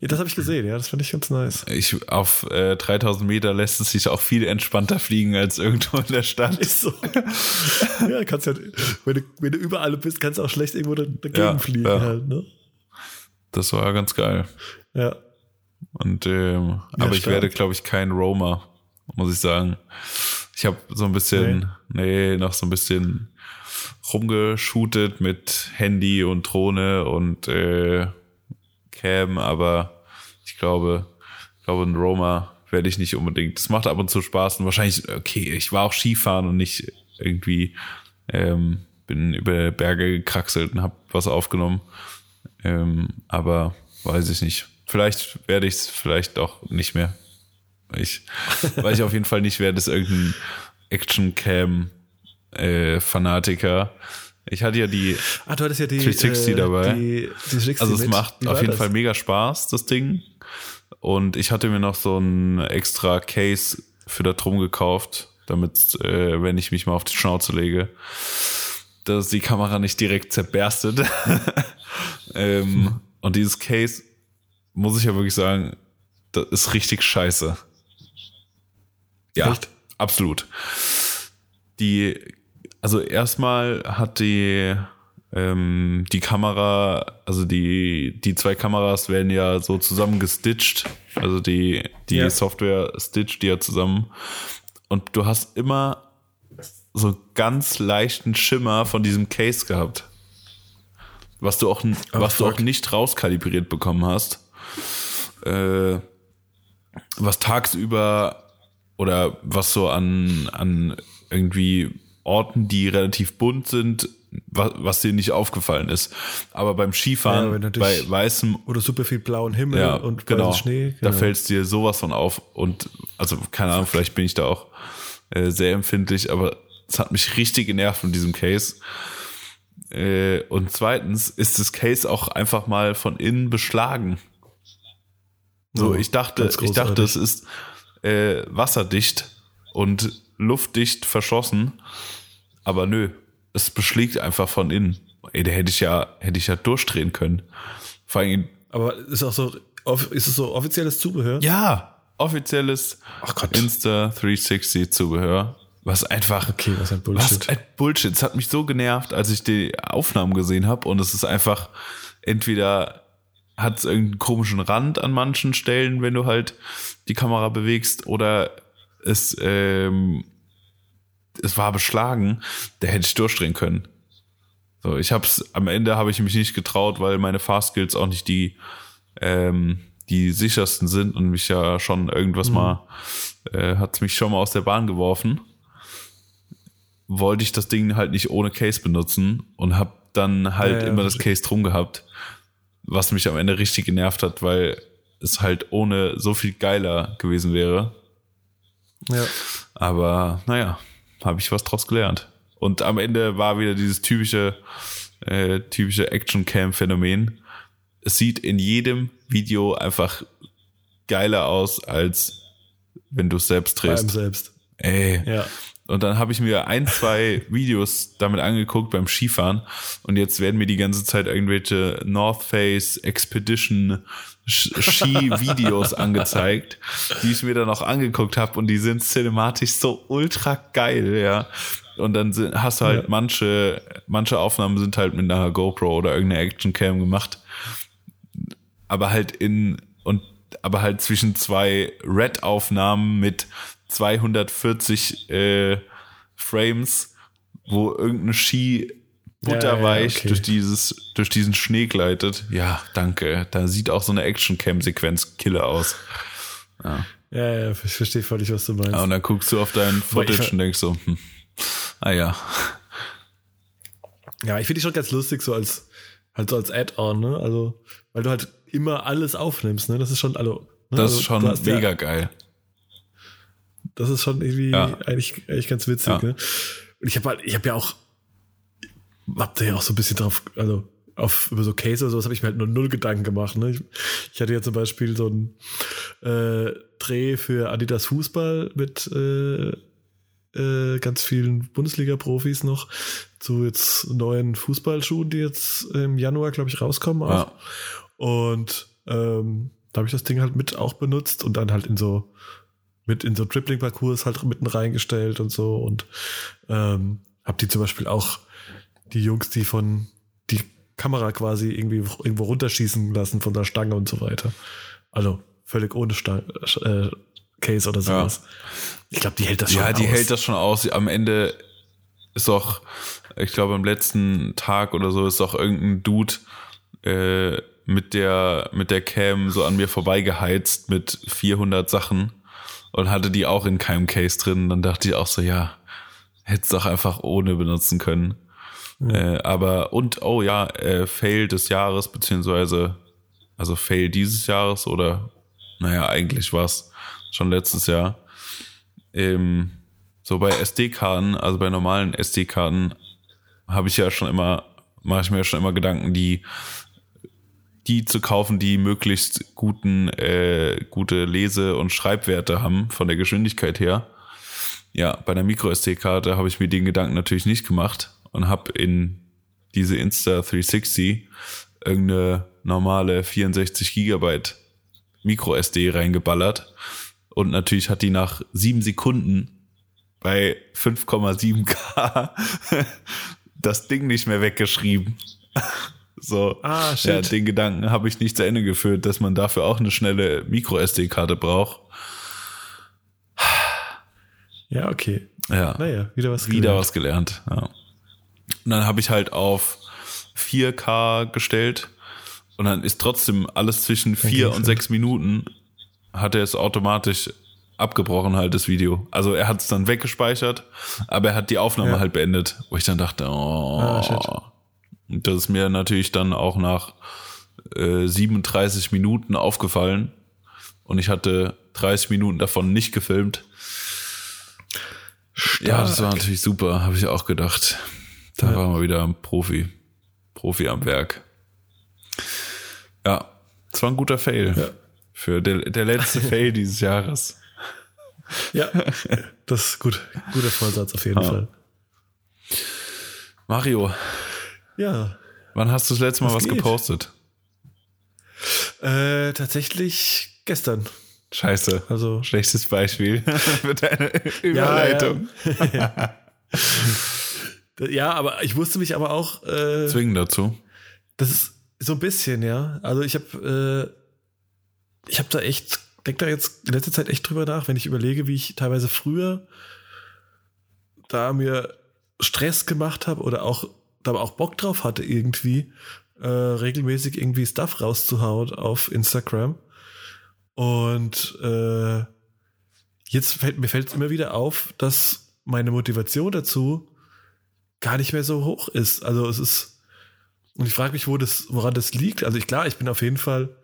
Ja, das habe ich gesehen, ja, das fand ich ganz nice. Ich, auf äh, 3000 Meter lässt es sich auch viel entspannter fliegen als irgendwo in der Stadt. Ist so. ja, kannst halt, wenn du, wenn du überall bist, kannst du auch schlecht irgendwo da- dagegen Ja, fliegen ja. halt, ne? Das war ganz geil. Ja. Und ähm, aber ich stark. werde, glaube ich, kein Roamer, muss ich sagen. Ich habe so ein bisschen, nee. noch so ein bisschen rumgeshootet mit Handy und Drohne und äh, Cam, aber ich glaube, ich glaube, ein Roamer werde ich nicht unbedingt. Das macht ab und zu Spaß und wahrscheinlich, okay, ich war auch Skifahren und nicht irgendwie ähm, bin über Berge gekraxelt und habe was aufgenommen. Ähm, aber weiß ich nicht. Vielleicht werde ich es vielleicht auch nicht mehr. Ich, weil ich auf jeden Fall nicht werde, ist irgendein Action-Cam-Fanatiker. Ich hatte ja die, Ah, du hattest ja die 360 dabei. Die, die 360 also es mit. macht auf jeden das? Fall mega Spaß, das Ding. Und ich hatte mir noch so ein extra Case für da drum gekauft, damit, äh, wenn ich mich mal auf die Schnauze lege, dass die Kamera nicht direkt zerberstet. ähm, und dieses Case, muss ich ja wirklich sagen, das ist richtig scheiße. Ja, Echt? absolut. Die, also erstmal hat die, ähm, die Kamera, also die, die zwei Kameras werden ja so zusammen gestitcht. Also die, die Ja. Software stitcht die ja zusammen. Und du hast immer so ganz leichten Schimmer von diesem Case gehabt. Was du auch, Oh, was du auch nicht rauskalibriert bekommen hast. Äh, was tagsüber oder was so an, an irgendwie Orten, die relativ bunt sind, was, was dir nicht aufgefallen ist. Aber beim Ja, Skifahren wenn bei weißem Oder super viel blauen Himmel ja, und genau. Schnee. Da genau. fällt es dir sowas von auf. Und also, keine Ahnung, vielleicht bin ich da auch äh, sehr empfindlich, aber es hat mich richtig genervt von diesem Case. Äh, und zweitens ist das Case auch einfach mal von innen beschlagen. So, ich dachte, ich dachte, es ist äh, wasserdicht und luftdicht verschlossen, aber nö, es beschlägt einfach von innen. Ey, da hätte ich ja, hätte ich ja durchdrehen können. Vor allem, Aber ist auch so, ist es so offizielles Zubehör? ja, offizielles. Insta 360 Zubehör, was einfach Okay, was ein was Bullshit. ein Bullshit. Es hat mich so genervt, als ich die Aufnahmen gesehen habe und es ist einfach entweder hat es irgendeinen komischen Rand an manchen Stellen, wenn du halt die Kamera bewegst oder es ähm, es war beschlagen, da hätte ich durchdrehen können. So, ich hab's am Ende habe ich mich nicht getraut, weil meine Fahrskills auch nicht die ähm, die sichersten sind und mich ja schon irgendwas mal äh, hat's mich schon mal aus der Bahn geworfen wollte ich das Ding halt nicht ohne Case benutzen und habe dann halt Ja, ja, immer das. Case drum gehabt, was mich am Ende richtig genervt hat, weil es halt ohne so viel geiler gewesen wäre. Ja. Aber naja, habe ich was draus gelernt. Und am Ende war wieder dieses typische, äh, typische Action-Cam-Phänomen. Es sieht in jedem Video einfach geiler aus, als wenn du es selbst drehst. selbst. Ey, Ja. und dann habe ich mir ein, zwei Videos damit angeguckt beim Skifahren und jetzt werden mir die ganze Zeit irgendwelche North Face Expedition Ski-Videos angezeigt, die ich mir dann auch angeguckt habe und die sind cinematisch so ultra geil, ja. Und dann sind, hast du halt Ja. manche, manche Aufnahmen sind halt mit einer GoPro oder irgendeiner Action-Cam gemacht, aber halt in und aber halt zwischen zwei Red-Aufnahmen mit 240 äh, Frames, wo irgendein Ski butterweich Ja, ja, okay. durch dieses durch diesen Schnee gleitet. Ja, danke. Da sieht auch so eine Action-Cam-Sequenz Killer aus. Ja, ja, ich verstehe völlig, was du meinst. Ja, und dann guckst du auf dein Footage und denkst so, hm, ah ja, Ja, ich finde die schon ganz lustig, so als, halt so als Add-on, ne? Also, weil du halt immer alles aufnimmst, ne? Das ist schon, also, ne? das also, ist schon hast mega Ja, geil. das ist schon irgendwie Ja. eigentlich, eigentlich ganz witzig, Ja. ne? Und ich habe halt, ich habe ja auch, hab da ja auch so ein bisschen drauf, also, auf, über so Case oder sowas habe ich mir halt nur null Gedanken gemacht, ne? Ich, ich hatte ja zum Beispiel so einen äh, Dreh für Adidas Fußball mit, äh, äh, ganz vielen Bundesliga-Profis noch zu jetzt neuen Fußballschuhen, die jetzt im Januar, glaube ich, rauskommen. Auch. Ja. Und ähm, da habe ich das Ding halt mit auch benutzt und dann halt in so mit in so Dribbling-Parcours halt mitten reingestellt und so und ähm, habe die zum Beispiel auch die Jungs, die von die Kamera quasi irgendwie irgendwo runterschießen lassen von der Stange und so weiter. Also völlig ohne Stange, äh, Case oder sowas. Ich glaube, die hält das schon Ja, die aus. hält das schon aus. Am Ende ist auch, ich glaube, am letzten Tag oder so ist auch irgendein Dude äh, mit der mit der Cam so an mir vorbeigeheizt mit 400 Sachen und hatte die auch in keinem Case drin. Dann dachte ich auch so, ja, hättest doch einfach ohne benutzen können. Äh, aber und oh ja, äh, Fail des Jahres beziehungsweise also Fail dieses Jahres oder naja, eigentlich war es schon letztes Jahr. Ähm, so bei SD-Karten, also bei normalen SD-Karten, habe ich ja schon immer, mache ich mir ja schon immer Gedanken, die, die zu kaufen, die möglichst guten, äh, gute Lese- und Schreibwerte haben von der Geschwindigkeit her. Ja, bei einer Micro-SD-Karte habe ich mir den Gedanken natürlich nicht gemacht und habe in diese Insta 360 irgendeine normale 64 Gigabyte Micro SD reingeballert. Und natürlich hat die nach sieben Sekunden bei 5,7K das Ding nicht mehr weggeschrieben. So, Ah, shit. ja, den Gedanken habe ich nicht zu Ende geführt, dass man dafür auch eine schnelle Micro-SD-Karte braucht. Ja, okay. Ja, Naja, wieder was wieder gelernt. was gelernt. Ja. Und dann habe ich halt auf 4K gestellt und dann ist trotzdem alles zwischen 4 ging's und 6 Minuten hat er es automatisch abgebrochen halt das Video. Also er hat es dann weggespeichert, aber er hat die Aufnahme Ja. halt beendet, wo ich dann dachte, oh, Ah, das ist mir natürlich dann auch nach äh, 37 Minuten aufgefallen und ich hatte 30 Minuten davon nicht gefilmt. Ja, das war natürlich super, habe ich auch gedacht. Da Ja. waren wir wieder ein Profi. Profi am Werk. Ja, es war ein guter Fail. Ja. Für der, der letzte Fail dieses Jahres. Ja, das ist gut. Guter Vorsatz auf jeden Ja. Fall. Mario, Ja, wann hast du das letzte Mal was, Was gepostet? äh, tatsächlich gestern. Scheiße. Also Schlechtes Beispiel für deine Überleitung. Ja, aber ich wusste mich aber auch, äh, Zwingen dazu. das ist so ein bisschen, ja. Also ich habe, äh, ich habe da echt, denk da jetzt in letzter Zeit echt drüber nach, wenn ich überlege, wie ich teilweise früher da mir Stress gemacht habe oder auch da auch Bock drauf hatte irgendwie äh, regelmäßig irgendwie Stuff rauszuhauen auf Instagram und äh, jetzt fällt mir fällt immer wieder auf, dass meine Motivation dazu gar nicht mehr so hoch ist. Also es ist und ich frage mich, wo das, woran das liegt. Also ich klar, ich bin auf jeden Fall.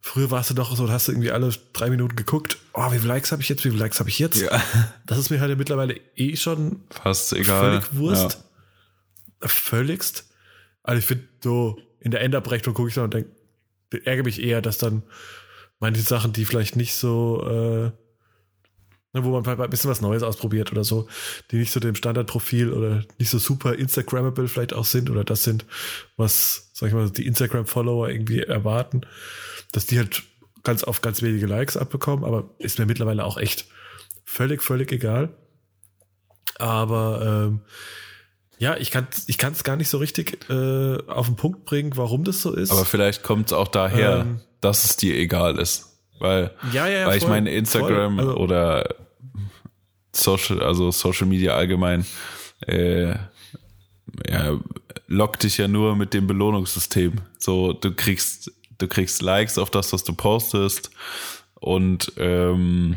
Früher warst du doch so, hast du irgendwie alle drei Minuten geguckt. Oh, wie viele Likes habe ich jetzt? Wie viele Likes habe ich jetzt? Ja, Das ist mir halt mittlerweile eh schon fast egal. völlig Wurst. Völligst. Also ich finde so, in der Endabrechnung gucke ich dann und denke, ärgere mich eher, dass dann manche Sachen, die vielleicht nicht so, äh, ne, wo man vielleicht mal ein bisschen was Neues ausprobiert oder so, die nicht so dem Standardprofil oder nicht so super Instagrammable vielleicht auch sind oder das sind, was, sag ich mal, die Instagram-Follower irgendwie erwarten, dass die halt ganz auf ganz wenige Likes abbekommen, aber ist mir mittlerweile auch echt völlig, völlig egal. Aber ähm, ja, ich kann ich kann es gar nicht so richtig äh, auf den Punkt bringen, warum das so ist. Aber vielleicht kommt es auch daher, Ähm. dass es dir egal ist. Weil, ja, ja, weil ich voll, meine, Instagram voll. Also, oder Social, also Social Media allgemein, äh, ja, lockt dich ja nur mit dem Belohnungssystem. So, du kriegst, du kriegst Likes auf das, was du postest und ähm,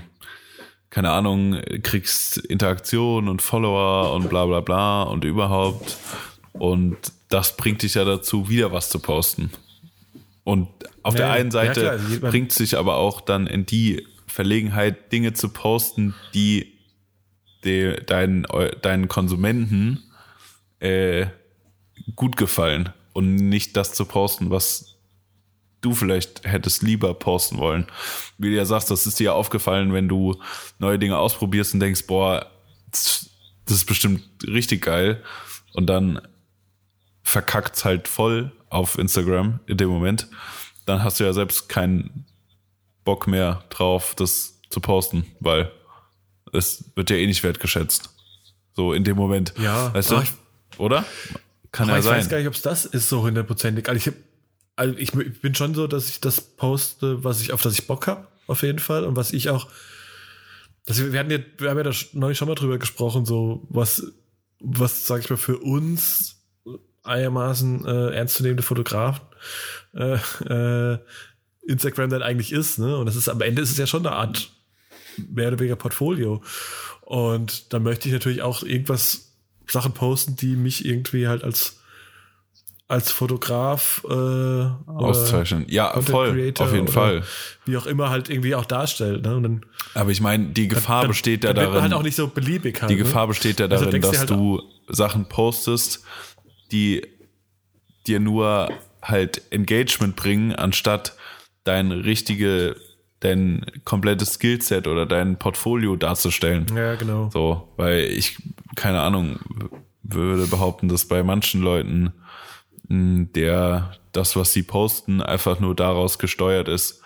keine Ahnung, kriegst Interaktion und Follower und bla bla bla und überhaupt. Und das bringt dich ja dazu, wieder was zu posten. Und auf Ja, der ja. einen Ja, Seite klar, also bringt sich aber auch dann in die Verlegenheit, Dinge zu posten, die de, deinen, deinen Konsumenten äh, gut gefallen und nicht das zu posten, was du vielleicht hättest lieber posten wollen. Wie du ja sagst, das ist dir ja aufgefallen, wenn du neue Dinge ausprobierst und denkst, boah, das das ist bestimmt richtig geil und dann verkackt's halt voll auf Instagram in dem Moment, dann hast du ja selbst keinen Bock mehr drauf, das zu posten, weil es wird ja eh nicht wertgeschätzt. So in dem Moment. Ja, weißt du? ich- Oder? Kann ja ich weiß sein. gar nicht, ob es das ist so hundertprozentig. Also ich, hab, also ich ich bin schon so, dass ich das poste, was ich auf das ich Bock habe, auf jeden Fall und was ich auch. Das, wir, hatten ja, wir haben ja da neulich schon mal drüber gesprochen, so was, was sag ich mal für uns einigermaßen äh, ernstzunehmende Fotografen äh, äh, Instagram dann eigentlich ist, ne? Und das ist am Ende ist es ja schon eine Art mehr oder weniger Portfolio. Und dann möchte ich natürlich auch irgendwas Sachen posten, die mich irgendwie halt als als Fotograf äh, Auszeichnen. Ja, Content voll. Creator Auf jeden Fall. wie auch immer halt irgendwie auch darstellt. Ne? Und dann, Aber ich meine, die Gefahr dann, besteht ja dann wird man darin. halt auch nicht so beliebig halt. Die ne? Gefahr besteht ja Also darin, du dass halt du Sachen postest, die dir nur halt Engagement bringen, anstatt dein richtige, dein komplettes Skillset oder dein Portfolio darzustellen. Ja, genau. So, weil ich, keine Ahnung, würde behaupten, dass bei manchen Leuten der das, was sie posten, einfach nur daraus gesteuert ist,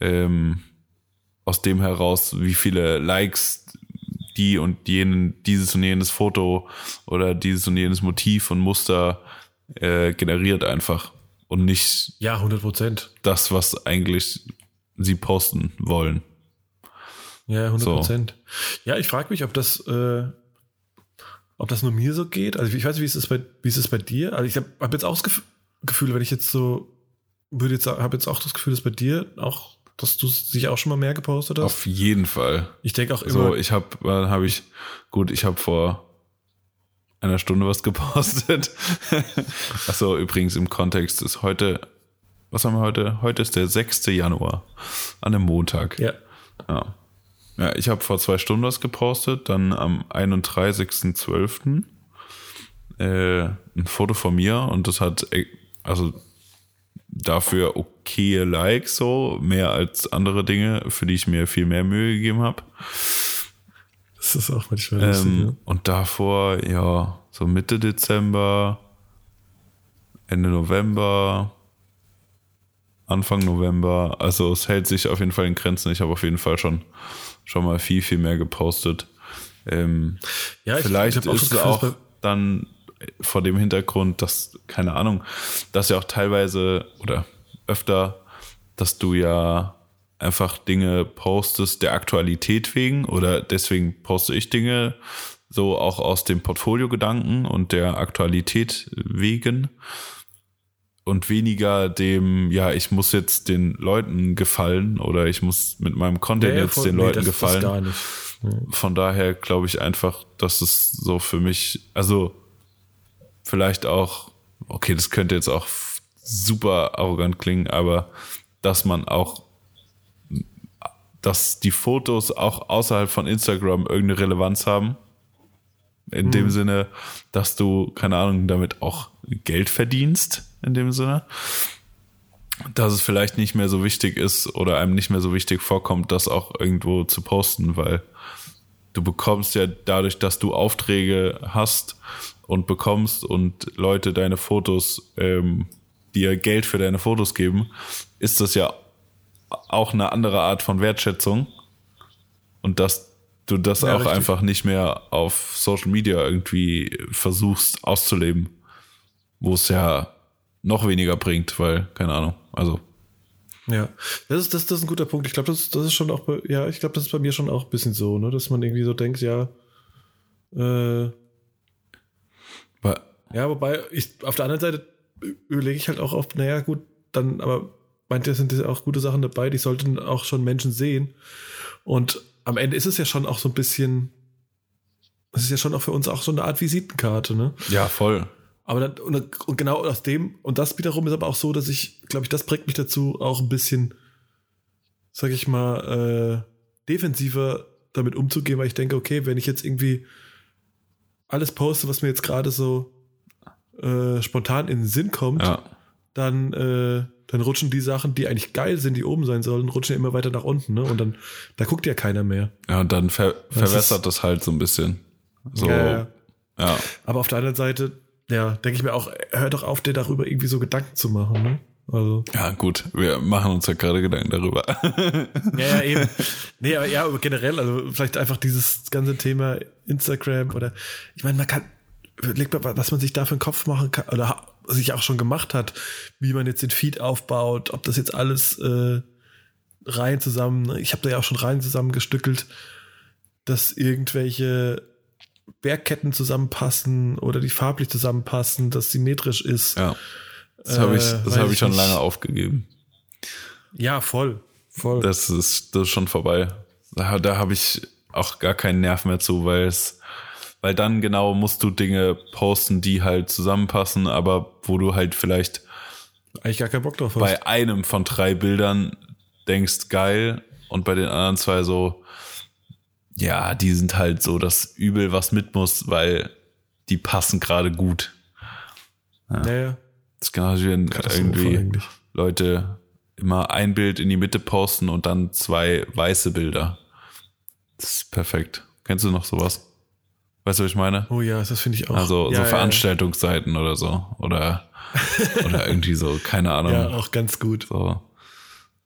ähm, aus dem heraus, wie viele Likes die und jenen, dieses und jenes Foto oder dieses und jenes Motiv und Muster äh, generiert einfach. Und nicht Ja, 100 Prozent. das, was eigentlich sie posten wollen. Ja, 100 Prozent. Ja, ich frage mich, ob das, äh, ob das nur mir so geht. Also ich weiß nicht, wie ist es bei, wie ist es bei dir? Also ich habe hab jetzt auch das Gef- Gefühl, wenn ich jetzt so würde jetzt habe jetzt auch das Gefühl, dass bei dir auch, dass du sich auch schon mal mehr gepostet hast. Auf jeden Fall. ich denke auch immer. So, ich habe, wann habe ich, gut, ich habe vor einer Stunde was gepostet. Achso, übrigens im Kontext ist heute, was haben wir heute? Heute ist der 6. Januar, an einem Montag. ja. Ja, ja ich habe vor zwei Stunden was gepostet, dann am 31.12. Äh, ein Foto von mir und das hat, äh, also dafür okay Likes so, mehr als andere Dinge, für die ich mir viel mehr Mühe gegeben habe. Das ist auch manchmal lustig. Ähm, und davor, ja, so Mitte Dezember, Ende November, Anfang November. Also es hält sich auf jeden Fall in Grenzen. Ich habe auf jeden Fall schon, schon mal viel, viel mehr gepostet. Ähm, ja, ich, vielleicht ich ist auch dann vor dem Hintergrund, dass, keine Ahnung, dass ja auch teilweise oder öfter, dass du ja einfach Dinge postest der Aktualität wegen oder deswegen poste ich Dinge so auch aus dem Portfolio-Gedanken und der Aktualität wegen und weniger dem, ja, ich muss jetzt den Leuten gefallen oder ich muss mit meinem Content ja, jetzt voll- den nee, Leuten gefallen. nicht. von daher glaube ich einfach, dass es so für mich, also vielleicht auch, okay, das könnte jetzt auch super arrogant klingen, aber dass man auch, dass die Fotos auch außerhalb von Instagram irgendeine Relevanz haben. In dem Sinne, dass du, keine Ahnung, damit auch Geld verdienst, in dem Sinne. Dass es vielleicht nicht mehr so wichtig ist oder einem nicht mehr so wichtig vorkommt, das auch irgendwo zu posten, weil du bekommst ja dadurch, dass du Aufträge hast und bekommst und Leute deine Fotos, ähm, dir Geld für deine Fotos geben, ist das ja auch eine andere Art von Wertschätzung. Und dass du das Ja, auch richtig. einfach nicht mehr auf Social Media irgendwie versuchst auszuleben, wo es ja noch weniger bringt, weil, keine Ahnung, also Ja, das ist, das, das ist ein guter Punkt. Ich glaube, das, das ist schon auch, ja, ich glaube, das ist bei mir schon auch ein bisschen so, ne, dass man irgendwie so denkt, ja, äh, ja, wobei ich auf der anderen Seite überlege ich halt auch oft, naja, gut, dann, aber manche sind ja auch gute Sachen dabei, die sollten auch schon Menschen sehen. Und am Ende ist es ja schon auch so ein bisschen, es ist ja schon auch für uns auch so eine Art Visitenkarte, ne? ja, voll. Aber dann, und, und genau aus dem, und das wiederum ist aber auch so, dass ich, glaube ich, das bringt mich dazu, auch ein bisschen, sag ich mal, äh, defensiver damit umzugehen, weil ich denke, okay, wenn ich jetzt irgendwie alles poste, was mir jetzt gerade so äh, spontan in den Sinn kommt, Ja. dann, äh, dann rutschen die Sachen, die eigentlich geil sind, die oben sein sollen, rutschen ja immer weiter nach unten, ne? Und dann, da guckt ja keiner mehr. Ja, und dann ver Das verwässert das halt so ein bisschen. So, ja. ja. Aber auf der anderen Seite, ja, denke ich mir auch, hör doch auf, dir darüber irgendwie so Gedanken zu machen, ne? Also. Ja, gut, wir machen uns ja gerade Gedanken darüber. Ja, ja, eben. Nee, aber ja, aber generell, also vielleicht einfach dieses ganze Thema Instagram oder ich meine, man kann, überlegt mal, was man sich da für einen Kopf machen kann oder sich auch schon gemacht hat, wie man jetzt den Feed aufbaut, ob das jetzt alles äh, rein zusammen, ich habe da ja auch schon rein zusammengestückelt, dass irgendwelche Bergketten zusammenpassen oder die farblich zusammenpassen, dass symmetrisch ist. ja. Das habe ich, Äh, das weiß hab ich ich schon lange aufgegeben. Ja, voll. Voll. Das ist, das ist schon vorbei. Da, da habe ich auch gar keinen Nerv mehr zu, weil es, weil dann genau musst du Dinge posten, die halt zusammenpassen, aber wo du halt vielleicht Eigentlich gar keinen Bock drauf hast. bei einem von drei Bildern denkst, geil, und bei den anderen zwei so, ja, die sind halt so das Übel, was mit muss, weil die passen gerade gut. naja. Das ist genauso wie wenn Katastrophe irgendwie eigentlich. Leute immer ein Bild in die Mitte posten und dann zwei weiße Bilder. Das ist perfekt. Kennst du noch sowas? Weißt du, was ich meine? Oh ja, das finde ich auch. Also ja, so ja, Veranstaltungsseiten oder so. Oder, oder irgendwie so, keine Ahnung. Ja, auch ganz gut. So,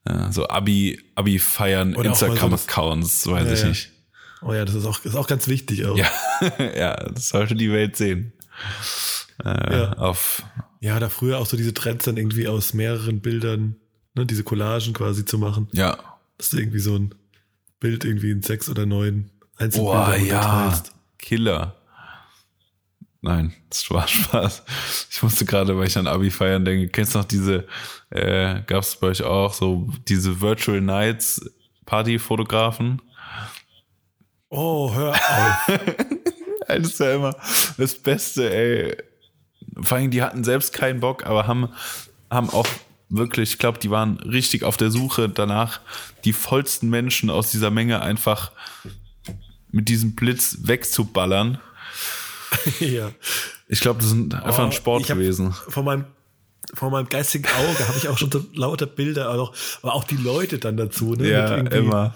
ja, so Abi, Abi feiern mal so Instagram-Accounts, weiß Ja, ich ja. nicht. Oh ja, das ist auch, ist auch ganz wichtig. Auch. Ja, ja, das sollte die Welt sehen. Äh, Ja. Auf, ja, da früher auch so diese Trends dann irgendwie aus mehreren Bildern, ne, diese Collagen quasi zu machen. ja. Dass du irgendwie so ein Bild irgendwie in sechs oder neun Einzelbildern ja. unterteilst. Killer. Nein, das war Spaß. Ich musste gerade, weil ich an Abi feiern denke, kennst du noch diese, äh, gab es bei euch auch so diese Virtual Nights Partyfotografen? Oh, hör auf. Das ist ja immer das Beste, ey. Vor allem, die hatten selbst keinen Bock, aber haben, haben auch wirklich, ich glaube, die waren richtig auf der Suche danach, die vollsten Menschen aus dieser Menge einfach mit diesem Blitz wegzuballern. ja. Ich glaube, das ist einfach Oh, ein Sport gewesen. Von meinem, von meinem geistigen Auge habe ich auch schon so lauter Bilder, aber auch, aber auch die Leute dann dazu. Ne? Ja, immer.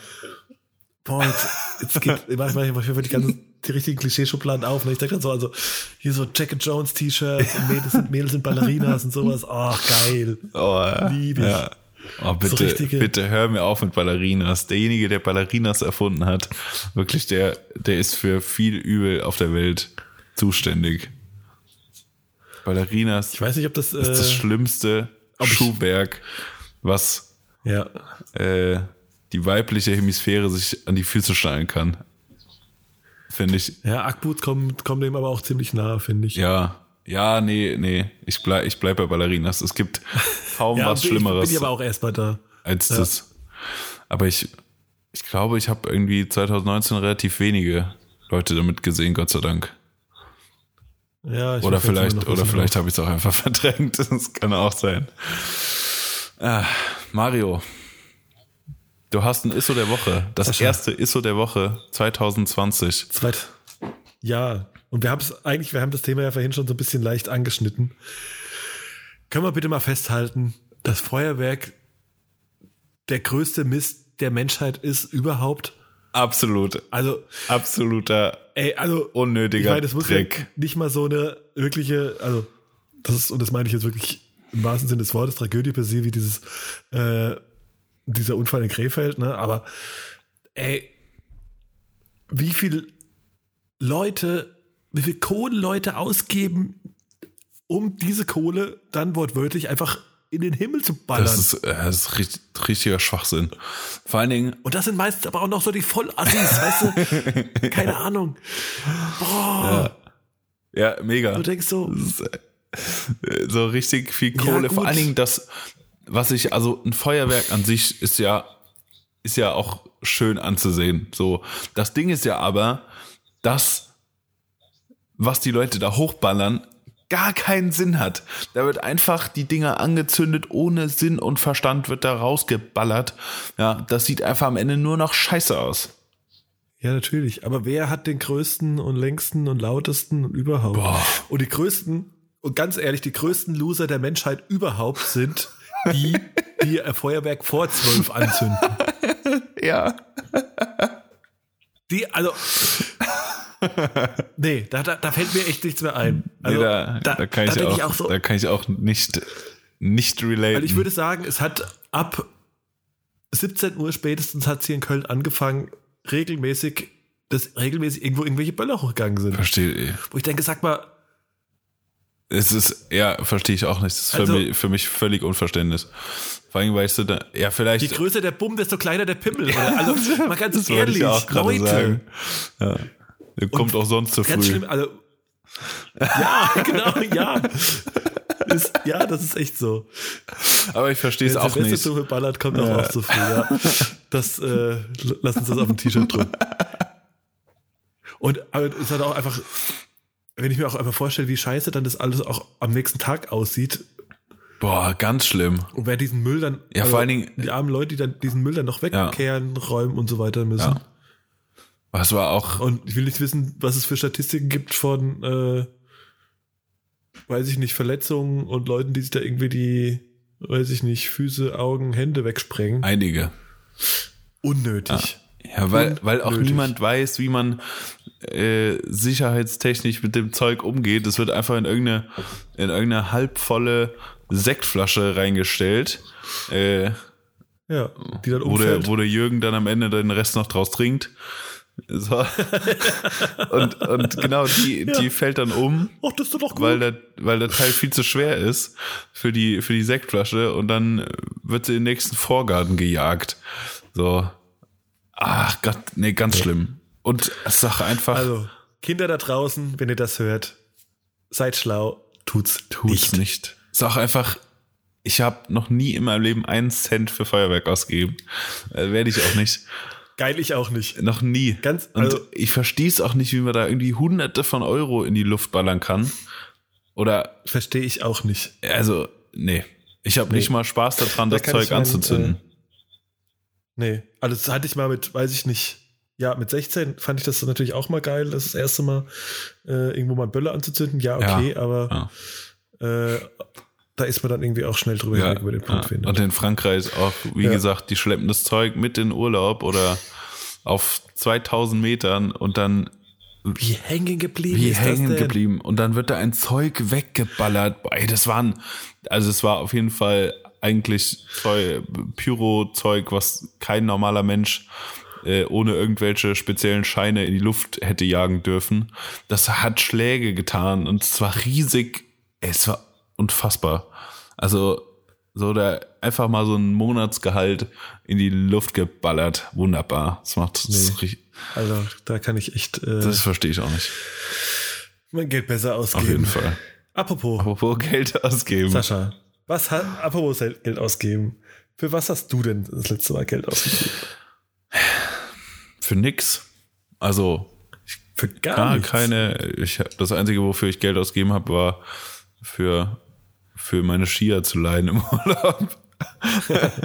Boah, jetzt, jetzt geht manchmal manchmal die ganzen die richtigen Klischeeschubladen auf. Ne? Ich denke dann so, also hier so Jack and Jones T-Shirts und Mädels sind, Mädels sind Ballerinas und sowas. Ach, geil. Oh, ja. Lieb ich. Ja. Oh, bitte, richtige- bitte hör mir auf mit Ballerinas. Derjenige, der Ballerinas erfunden hat, wirklich, der, der ist für viel Übel auf der Welt zuständig. Ballerinas Ich weiß nicht, ob das, ist das äh, schlimmste Schuhwerk, was ja, äh, die weibliche Hemisphäre sich an die Füße schnallen kann. Finde ich. ja, Ackboots kommen, kommen dem aber auch ziemlich nahe, finde ich. Ja. Ja, nee, nee. Ich bleib, ich bleib bei Ballerinas. Es gibt kaum Ja, was bin- Schlimmeres. Bin ich aber auch erst mal da. als Ja. das. Aber ich, ich glaube, ich habe irgendwie 2019 relativ wenige Leute damit gesehen, Gott sei Dank. Ja, ich Oder vielleicht, oder vielleicht habe ich es auch einfach verdrängt. Das kann auch sein. Ah, Mario, du hast ein ISO der Woche. Das Sascha. erste ISO der Woche 2020. Zweit. Ja, und wir haben es eigentlich, wir haben das Thema ja vorhin schon so ein bisschen leicht angeschnitten. Können wir bitte mal festhalten, dass Feuerwerk der größte Mist der Menschheit ist überhaupt? Absolut, Also, absoluter ey, also, ich unnötiger meine, das muss ja Trick. nicht mal so eine wirkliche, also, das ist, und das meine ich jetzt wirklich im wahrsten Sinne des Wortes, Tragödie per se, wie dieses, äh, dieser Unfall in Krefeld, ne, aber, ey, wie viel Leute, wie viel Kohle Leute ausgeben, um diese Kohle dann wortwörtlich einfach in den Himmel zu ballern. Das ist, äh, das ist richtig, richtiger Schwachsinn. Vor allen Dingen, und das sind meistens aber auch noch so die Vollassis, weißt du? Keine Ahnung. Boah. ja, mega. Du denkst so, so richtig viel Ja, Kohle. Vor gut. allen Dingen das, was ich, also ein Feuerwerk an sich ist ja, ist ja auch schön anzusehen. So, das Ding ist ja aber, dass was die Leute da hochballern, gar keinen Sinn hat. Da wird einfach die Dinger angezündet, ohne Sinn und Verstand wird da rausgeballert. Ja, das sieht einfach am Ende nur noch scheiße aus. Ja, natürlich. Aber wer hat den größten und längsten und lautesten und überhaupt? Boah. Und die größten, und ganz ehrlich, die größten Loser der Menschheit überhaupt sind die, die ihr Feuerwerk vor zwölf anzünden. Ja. Die, also. Nee, da, da, da fällt mir echt nichts mehr ein. Also, nee, da, da, kann ich denk auch, da kann ich auch nicht, nicht relaten. Weil ich würde sagen, es hat ab 17 Uhr spätestens hat es hier in Köln angefangen, regelmäßig, dass regelmäßig irgendwo irgendwelche Böller hochgegangen sind. Verstehe. Wo ich denke, sag mal, Es ist, ja, verstehe ich auch nicht. Das ist Also- für, mich, für mich völlig unverständlich. Vor allem, weißt du, da, ja, vielleicht. je größer der Bumm, desto kleiner der Pimmel. Oder? Also, mal ganz das ehrlich, ich auch Leute. sagen. Ja. Der kommt auch sonst zu Ganz früh. schlimm, also. Ja, genau, ja. Ist, ja, das ist echt so. Aber ich verstehe es Wenn auch nicht. zu viel ballert, kommt auch, auch zu früh, ja. Das, äh, lass uns das auf dem T-Shirt drücken. Und aber es hat auch einfach, wenn ich mir auch einfach vorstelle, wie scheiße dann das alles auch am nächsten Tag aussieht Boah, ganz schlimm. und wer diesen Müll dann, Ja, vor allen Dingen- die armen Leute, die dann diesen Müll dann noch wegkehren, räumen und so weiter müssen. Ja. Was war auch, Und ich will nicht wissen, was es für Statistiken gibt von, äh, weiß ich nicht, Verletzungen und Leuten, die sich da irgendwie die, weiß ich nicht, Füße, Augen, Hände wegsprengen. einige. Unnötig. Ja, weil, weil auch niemand weiß, wie man äh, sicherheitstechnisch mit dem Zeug umgeht. Es wird einfach in irgendeine, in irgendeine halbvolle Sektflasche reingestellt, äh, Ja, die dann wo, der, umfällt. wo der Jürgen dann am Ende den Rest noch draus trinkt. So. Und, und genau, die, die fällt dann um, Ach, das ist doch gut. weil der, weil der Teil viel zu schwer ist für die, für die Sektflasche und dann wird sie in den nächsten Vorgarten gejagt. So. Ach Gott, nee, ganz schlimm. Und es sag einfach, also, Kinder da draußen, wenn ihr das hört, seid schlau, tut's, tut's nicht. nicht. Sag einfach, ich habe noch nie in meinem Leben einen Cent für Feuerwerk ausgegeben. Äh, Werde ich auch nicht. Geil, ich auch nicht. Noch nie. Ganz- Und also- ich verstehe es auch nicht, wie man da irgendwie hunderte von Euro in die Luft ballern kann. Oder, Verstehe ich auch nicht. also, nee. Ich habe nicht mal Spaß daran, Da das Zeug ich meinen, anzuzünden. Nee, also das hatte ich mal mit, weiß ich nicht, ja, mit 16 fand ich das natürlich auch mal geil, das, das erste Mal äh, irgendwo mal Böller anzuzünden. Ja, okay, aber Äh, da ist man dann irgendwie auch schnell drüber Ja, hinweg über den Punkt, ja. finde Und in Frankreich auch, wie Ja. gesagt, die schleppen das Zeug mit in Urlaub oder auf 2000 Metern und dann Wie hängen geblieben wie ist das hängen geblieben und dann wird da ein Zeug weggeballert. Ey, das waren, also es war auf jeden Fall eigentlich Zeug, Pyro-Zeug, was kein normaler Mensch äh, ohne irgendwelche speziellen Scheine in die Luft hätte jagen dürfen. Das hat Schläge getan und es war riesig. Es war unfassbar. Also so da einfach mal so ein Monatsgehalt in die Luft geballert. Wunderbar. Das macht das, Nee. richtig- Also, da kann ich echt äh, das verstehe ich auch nicht. mein Geld besser ausgeben. Auf jeden Fall. Apropos, Apropos Geld ausgeben. Sascha, was hat, apropos Geld ausgeben, für was hast du denn das letzte Mal Geld ausgegeben? Für nix. Also Für gar, gar nichts. keine. Ich, das Einzige, wofür ich Geld ausgegeben habe, war für, für meine Skier zu leihen im Urlaub.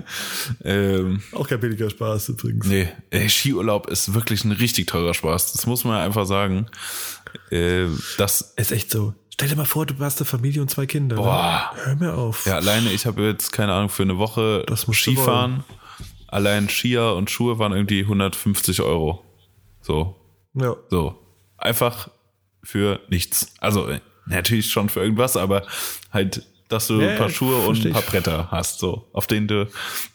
ähm, Auch kein billiger Spaß übrigens. nee, ey, Skiurlaub ist wirklich ein richtig teurer Spaß. Das muss man einfach sagen. Äh, das, Ist echt so. Stell dir mal vor, du hast eine Familie und zwei Kinder. Boah. Ne? Hör mir auf. ja, alleine, ich habe jetzt, keine Ahnung, für eine Woche Das Skifahren. Allein Skier und Schuhe waren irgendwie 150 Euro. So, Ja. So. Einfach für nichts. Also äh, natürlich schon für irgendwas, aber halt, dass du Ja, ein paar Schuhe und ein paar. Bretter hast, so, auf denen du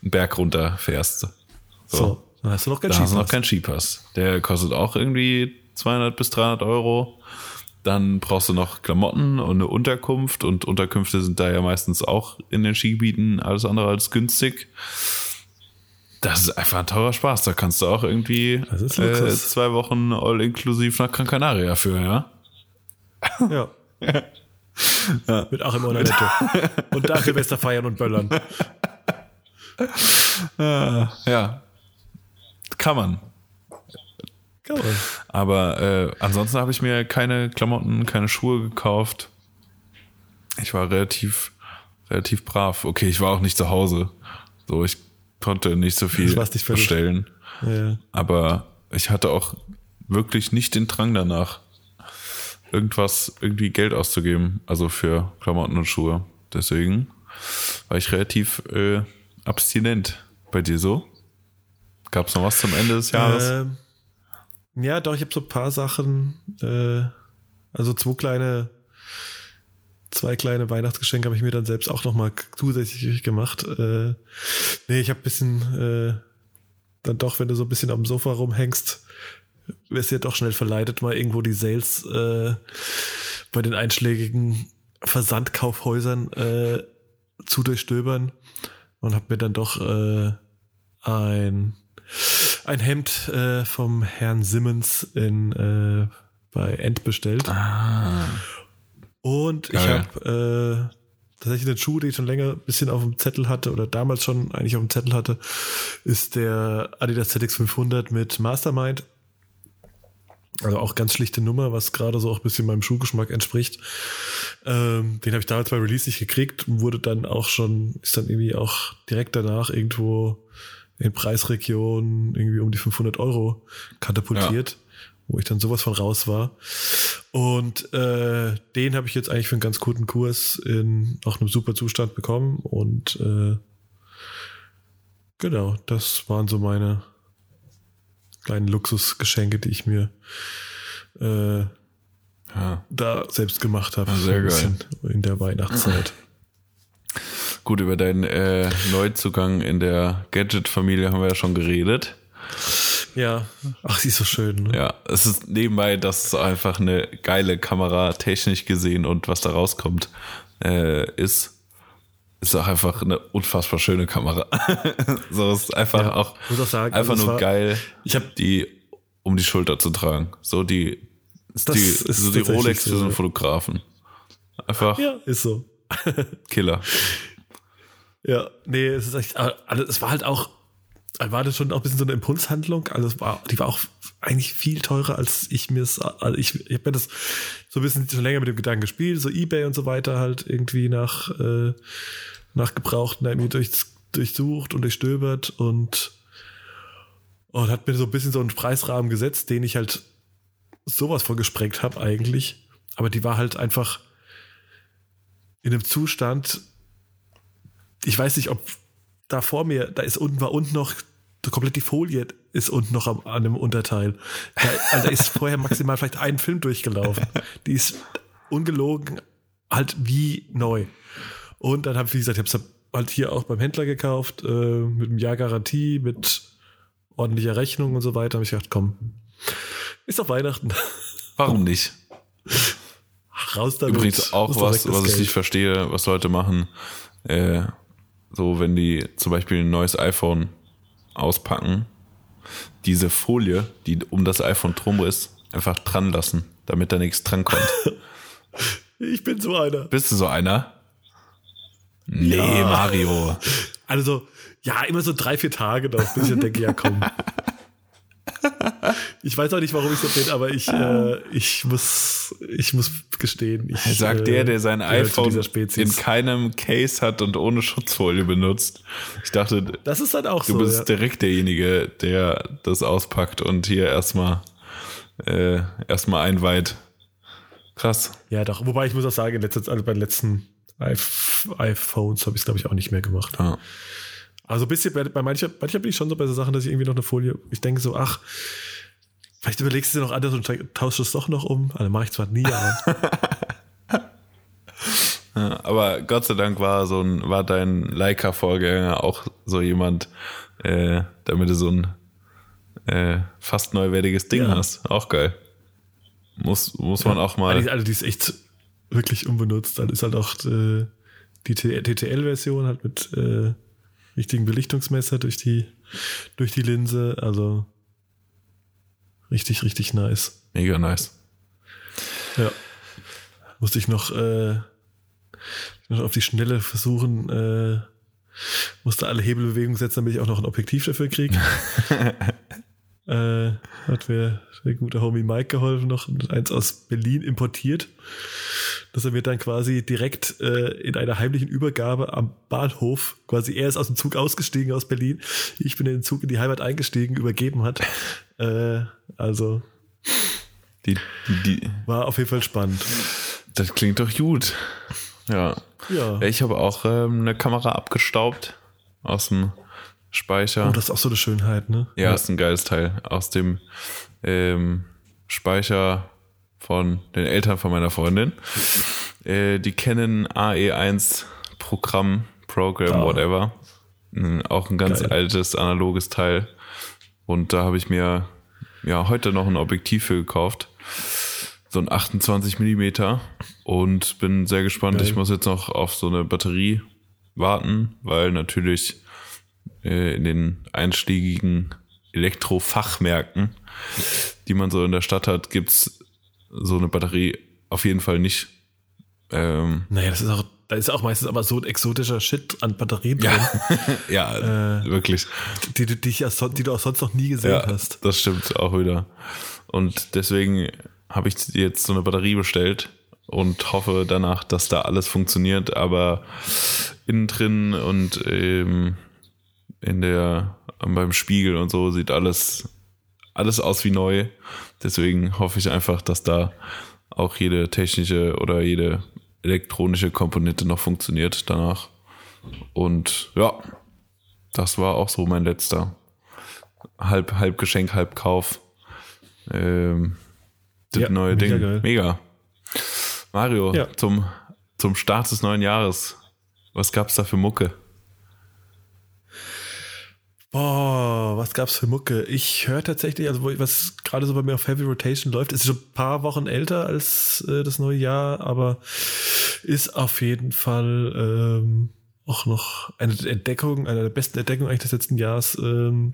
einen Berg runter fährst. So. So, dann hast du noch keinen Da hast du noch Skipass. keinen Skipass. Der kostet auch irgendwie 200 bis 300 Euro. Dann brauchst du noch Klamotten und eine Unterkunft und Unterkünfte sind da ja meistens auch in den Skigebieten alles andere als günstig. Das ist einfach ein teurer Spaß. Da kannst du auch irgendwie äh, zwei Wochen all inklusiv nach Gran Canaria für, ja? Ja. Mit Achim Ornette. und da Silvester feiern und böllern. Ja. Kann man. Kann man. Aber äh, ansonsten habe ich mir keine Klamotten, keine Schuhe gekauft. Ich war relativ, relativ brav. Okay, ich war auch nicht zu Hause. So, ich konnte nicht so viel dich. bestellen. Ja. Aber ich hatte auch wirklich nicht den Drang danach, irgendwas, irgendwie Geld auszugeben. Also für Klamotten und Schuhe. Deswegen war ich relativ äh, abstinent. Bei dir so? Gab es noch was zum Ende des Jahres? Ähm, ja, doch, ich habe so ein paar Sachen, äh, also zwei kleine, zwei kleine Weihnachtsgeschenke habe ich mir dann selbst auch nochmal zusätzlich gemacht. Äh, nee, ich habe bisschen, äh, dann doch, wenn du so ein bisschen am Sofa rumhängst, wirst du ja doch schnell verleitet, mal irgendwo die Sales äh, bei den einschlägigen Versandkaufhäusern äh, zu durchstöbern und habe mir dann doch äh, ein ein Hemd äh, vom Herrn Simmons in äh, bei End bestellt. Ah. Und ich Geil. habe äh, tatsächlich einen Schuh, den ich schon länger ein bisschen auf dem Zettel hatte oder damals schon eigentlich auf dem Zettel hatte, ist der Adidas ZX 500 mit Mastermind. Also auch ganz schlichte Nummer, was gerade so auch ein bisschen meinem Schuhgeschmack entspricht. Ähm, den habe ich damals bei Release nicht gekriegt und wurde dann auch schon, ist dann irgendwie auch direkt danach irgendwo in Preisregionen irgendwie um die 500 Euro katapultiert, wo ich dann sowas von raus war. Und äh, den habe ich jetzt eigentlich für einen ganz guten Kurs in auch einem super Zustand bekommen. Und äh, genau, das waren so meine kleinen Luxusgeschenke, die ich mir äh, Ja. da selbst gemacht habe. Sehr geil. In der Weihnachtszeit. Gut, über deinen äh, Neuzugang in der Gadget-Familie haben wir ja schon geredet. Ja, ach, sie ist so schön. Ne? Ja, es ist nebenbei, das ist einfach eine geile Kamera, technisch gesehen und was da rauskommt, äh, ist, ist auch einfach eine unfassbar schöne Kamera. so ist einfach Ja, auch, muss auch sagen, einfach also nur war- geil, Ich habe die um die Schulter zu tragen. So die, die, so die Rolex für so einen. Fotografen. Einfach ja, ist so. Killer. Ja, nee, es ist echt, also es war halt auch, war das schon auch ein bisschen so eine Impulshandlung. Also war, die war auch eigentlich viel teurer, als ich mir es, also ich, ich habe mir das so ein bisschen schon länger mit dem Gedanken gespielt, so Ebay und so weiter halt irgendwie nach, äh, nach Gebrauchten irgendwie durch, durchsucht und durchstöbert und, und hat mir so ein bisschen so einen Preisrahmen gesetzt, den ich halt sowas von gesprengt habe eigentlich. Aber die war halt einfach in einem Zustand, ich weiß nicht, ob da vor mir, da ist unten, war unten noch komplett die Folie ist unten noch am, an dem Unterteil. Da, also da ist vorher maximal vielleicht ein Film durchgelaufen. Die ist ungelogen halt wie neu. Und dann habe ich, wie gesagt, ich habe es halt hier auch beim Händler gekauft, äh, mit einem Jahr Garantie, mit ordentlicher Rechnung und so weiter. habe ich gedacht, komm, ist doch Weihnachten. Warum nicht? Raus damit. Übrigens auch was, was ich nicht verstehe, was Leute machen, äh, so wenn die zum Beispiel ein neues iPhone auspacken, diese Folie, die um das iPhone drum ist, einfach dran lassen, damit da nichts dran kommt. Ich bin so einer. Bist du so einer? Nee, Ja. Mario. Also, ja, immer so drei, vier Tage noch, bis ich denke, ja komm. Ich weiß auch nicht, warum ich so bin, aber ich, äh, ich, muss, ich muss gestehen. Ich, Sagt äh, der, der sein iPhone in keinem Case hat und ohne Schutzfolie benutzt. Ich dachte, Das ist dann auch du so. bist ja. direkt derjenige, der das auspackt und hier erstmal äh, erstmal einweiht. Krass. ja, doch. Wobei ich muss auch sagen, Zeit, also bei den letzten iPh- iPhones habe ich es, glaube ich, auch nicht mehr gemacht. Ja. Also ein bisschen, bei, bei mancher, mancher bin ich schon so bei so Sachen, dass ich irgendwie noch eine Folie, ich denke so, ach, vielleicht überlegst du dir noch anders und tauschst es doch noch um. Also mache ich zwar nie, aber Ja, aber Gott sei Dank war so ein, war dein Leica-Vorgänger auch so jemand, äh, damit du so ein äh, fast neuwertiges Ding Ja. hast. Auch geil. Muss, muss man auch mal. Also, also die ist echt wirklich unbenutzt. Dann ist halt auch äh, die TTL-Version halt mit äh, richtigen Belichtungsmesser durch die, durch die Linse. Also richtig, richtig nice. Mega nice. Ja. Musste ich noch, äh, noch auf die Schnelle versuchen, äh, musste alle Hebelbewegungen setzen, damit ich auch noch ein Objektiv dafür kriege. äh, hat mir der gute Homie Mike geholfen, noch eins aus Berlin importiert. Dass er mir dann quasi direkt äh, in einer heimlichen Übergabe am Bahnhof, quasi er ist aus dem Zug ausgestiegen aus Berlin, ich bin in den Zug in die Heimat eingestiegen, übergeben hat. Äh, also Die, die, die, war auf jeden Fall spannend. das klingt doch gut. Ja. Ja. Ich habe auch ähm, eine Kamera abgestaubt aus dem Speicher. Oh, das ist auch so eine Schönheit, ne? Ja, ist ein geiles Teil. Aus dem ähm, Speicher von den Eltern von meiner Freundin. Äh, die kennen AE1 Programm, Program, Ah. whatever. Auch ein ganz Geil. altes, analoges Teil. Und da habe ich mir ja heute noch ein Objektiv für gekauft. So ein 28 Millimeter und bin sehr gespannt. Geil. Ich muss jetzt noch auf so eine Batterie warten, weil natürlich äh, in den einschlägigen Elektrofachmärkten, die man so in der Stadt hat, gibt's so eine Batterie auf jeden Fall nicht. Ähm, Naja, das ist auch, da ist auch meistens aber so ein exotischer Shit an Batterien drin, ja, wirklich. die, du- die, son- die du auch sonst noch nie gesehen Ja, hast. das stimmt auch wieder. Und deswegen habe ich jetzt so eine Batterie bestellt und hoffe danach, dass da alles funktioniert, aber innen drin und ähm, in der beim Spiegel und so sieht alles alles aus wie neu. Deswegen hoffe ich einfach, dass da auch jede technische oder jede elektronische Komponente noch funktioniert danach. Und ja, das war auch so mein letzter halb, halb Geschenk, halb Kauf. Ähm, das Ja, neue mega Ding. geil. Mega. Mario, Ja. zum, zum Start des neuen Jahres. Was gab's da für Mucke? Boah, was gab's für Mucke? Ich höre tatsächlich, also was gerade so bei mir auf Heavy Rotation läuft, ist schon ein paar Wochen älter als äh, das neue Jahr, aber ist auf jeden Fall ähm, auch noch eine Entdeckung, eine der besten Entdeckungen eigentlich des letzten Jahres. Ähm,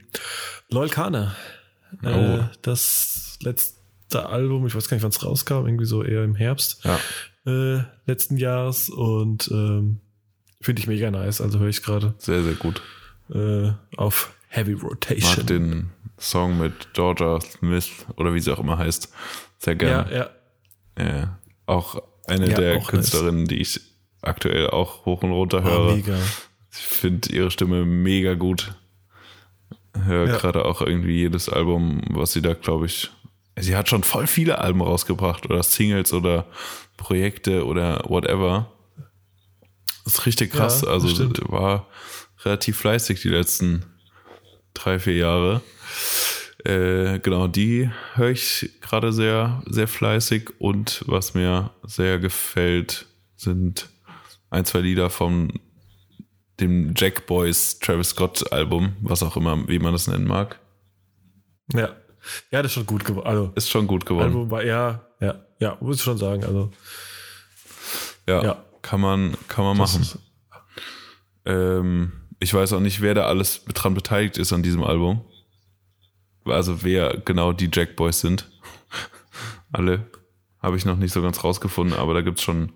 Loyal Kana. Äh, oh. Das letzte Album, ich weiß gar nicht, wann es rauskam, irgendwie so eher im Herbst ja. äh, letzten Jahres und ähm, finde ich mega nice, also höre ich gerade. Sehr, sehr gut äh, auf Heavy Rotation. Mag den Song mit Georgia Smith oder wie sie auch immer heißt. Sehr gerne. Ja, ja. ja auch eine ja, der auch Künstlerinnen, nice. die ich aktuell auch hoch und runter oh, höre. Oh, mega. Ich finde ihre Stimme mega gut. Höre ja. gerade auch irgendwie jedes Album, was sie da, glaube ich. Sie hat schon voll viele Alben rausgebracht oder Singles oder Projekte oder whatever. Das ist richtig krass. Ja, also war relativ fleißig die letzten drei, vier Jahre. Äh, genau, die höre ich gerade sehr, sehr fleißig und was mir sehr gefällt, sind ein, zwei Lieder von dem Jack Boys Travis Scott Album, was auch immer, wie man das nennen mag. Ja. Ja, das ist schon gut geworden. Also, ist schon gut geworden. Album war, ja, ja, ja, muss ich schon sagen. Also, ja, ja. kann man, kann man machen. Ähm, ich weiß auch nicht, wer da alles dran beteiligt ist an diesem Album. Also wer genau die Jack Boys sind. Alle habe ich noch nicht so ganz rausgefunden, aber da gibt es schon,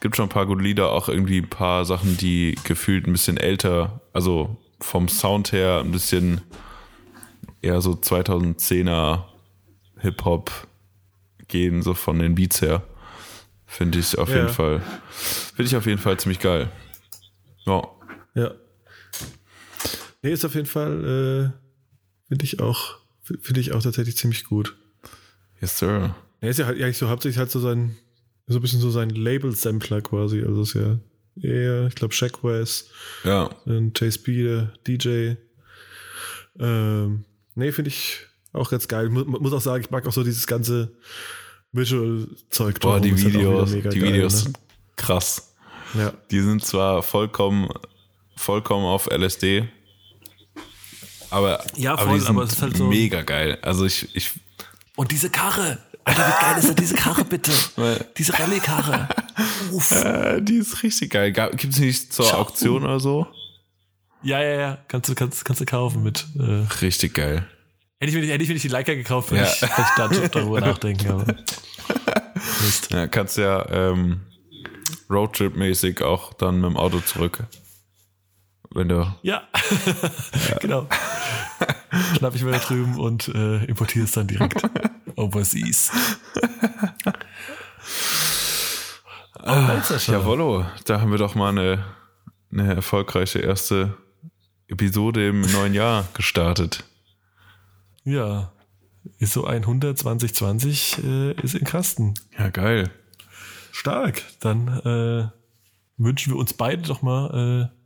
gibt schon ein paar gute Lieder, auch irgendwie ein paar Sachen, die gefühlt ein bisschen älter, also vom Sound her ein bisschen eher so 2010er Hip-Hop gehen, so von den Beats her. Finde ich auf ja. jeden Fall, finde ich auf jeden Fall ziemlich geil. Ja. Ja. Nee, ist auf jeden Fall, äh, finde ich auch, finde ich auch tatsächlich ziemlich gut. Yes, sir. Er ist ja halt eigentlich so hauptsächlich halt so sein, so ein bisschen so sein Label-Sampler quasi. Also ist ja eher, ich glaube, Shaq West, ja. Chase B, DJ. Ähm, nee, finde ich auch ganz geil. Ich muss auch sagen, ich mag auch so dieses ganze Visual-Zeug. Boah, die halt Videos, halt die geil, Videos ne? sind krass. Ja. Die sind zwar vollkommen, vollkommen auf LSD, aber, ja, voll, aber, die sind aber es ist halt so mega geil. Also ich, ich und diese Karre. Alter, wie geil ist denn diese Karre bitte? diese Rallye-Karre. Äh, die ist richtig geil. Gibt es nicht zur Schau. Auktion oder so? Ja, ja, ja. Kannst du, kannst, kannst du kaufen mit. Äh richtig geil. Hätte ich, mir nicht, hätte ich mir nicht die Leica gekauft, wenn ja. ich, ich da darüber nachdenken. Aber Mist. Ja, kannst ja ähm, Roadtrip-mäßig auch dann mit dem Auto zurück. Wenn du. Ja, ja. genau schnapp ich mir da drüben und äh, importiere es dann direkt overseas. Ah, Jawollo, da haben wir doch mal eine, eine erfolgreiche erste Episode im neuen Jahr gestartet. Ja, ist so 100 2020 äh, ist in Kasten. Ja, geil. Stark. Dann äh, wünschen wir uns beide doch mal äh,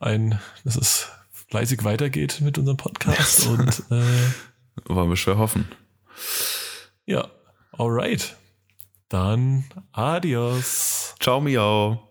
ein, das ist fleißig weitergeht mit unserem Podcast und äh, wollen wir schwer hoffen. Ja, alright. Dann adios. Ciao, miau.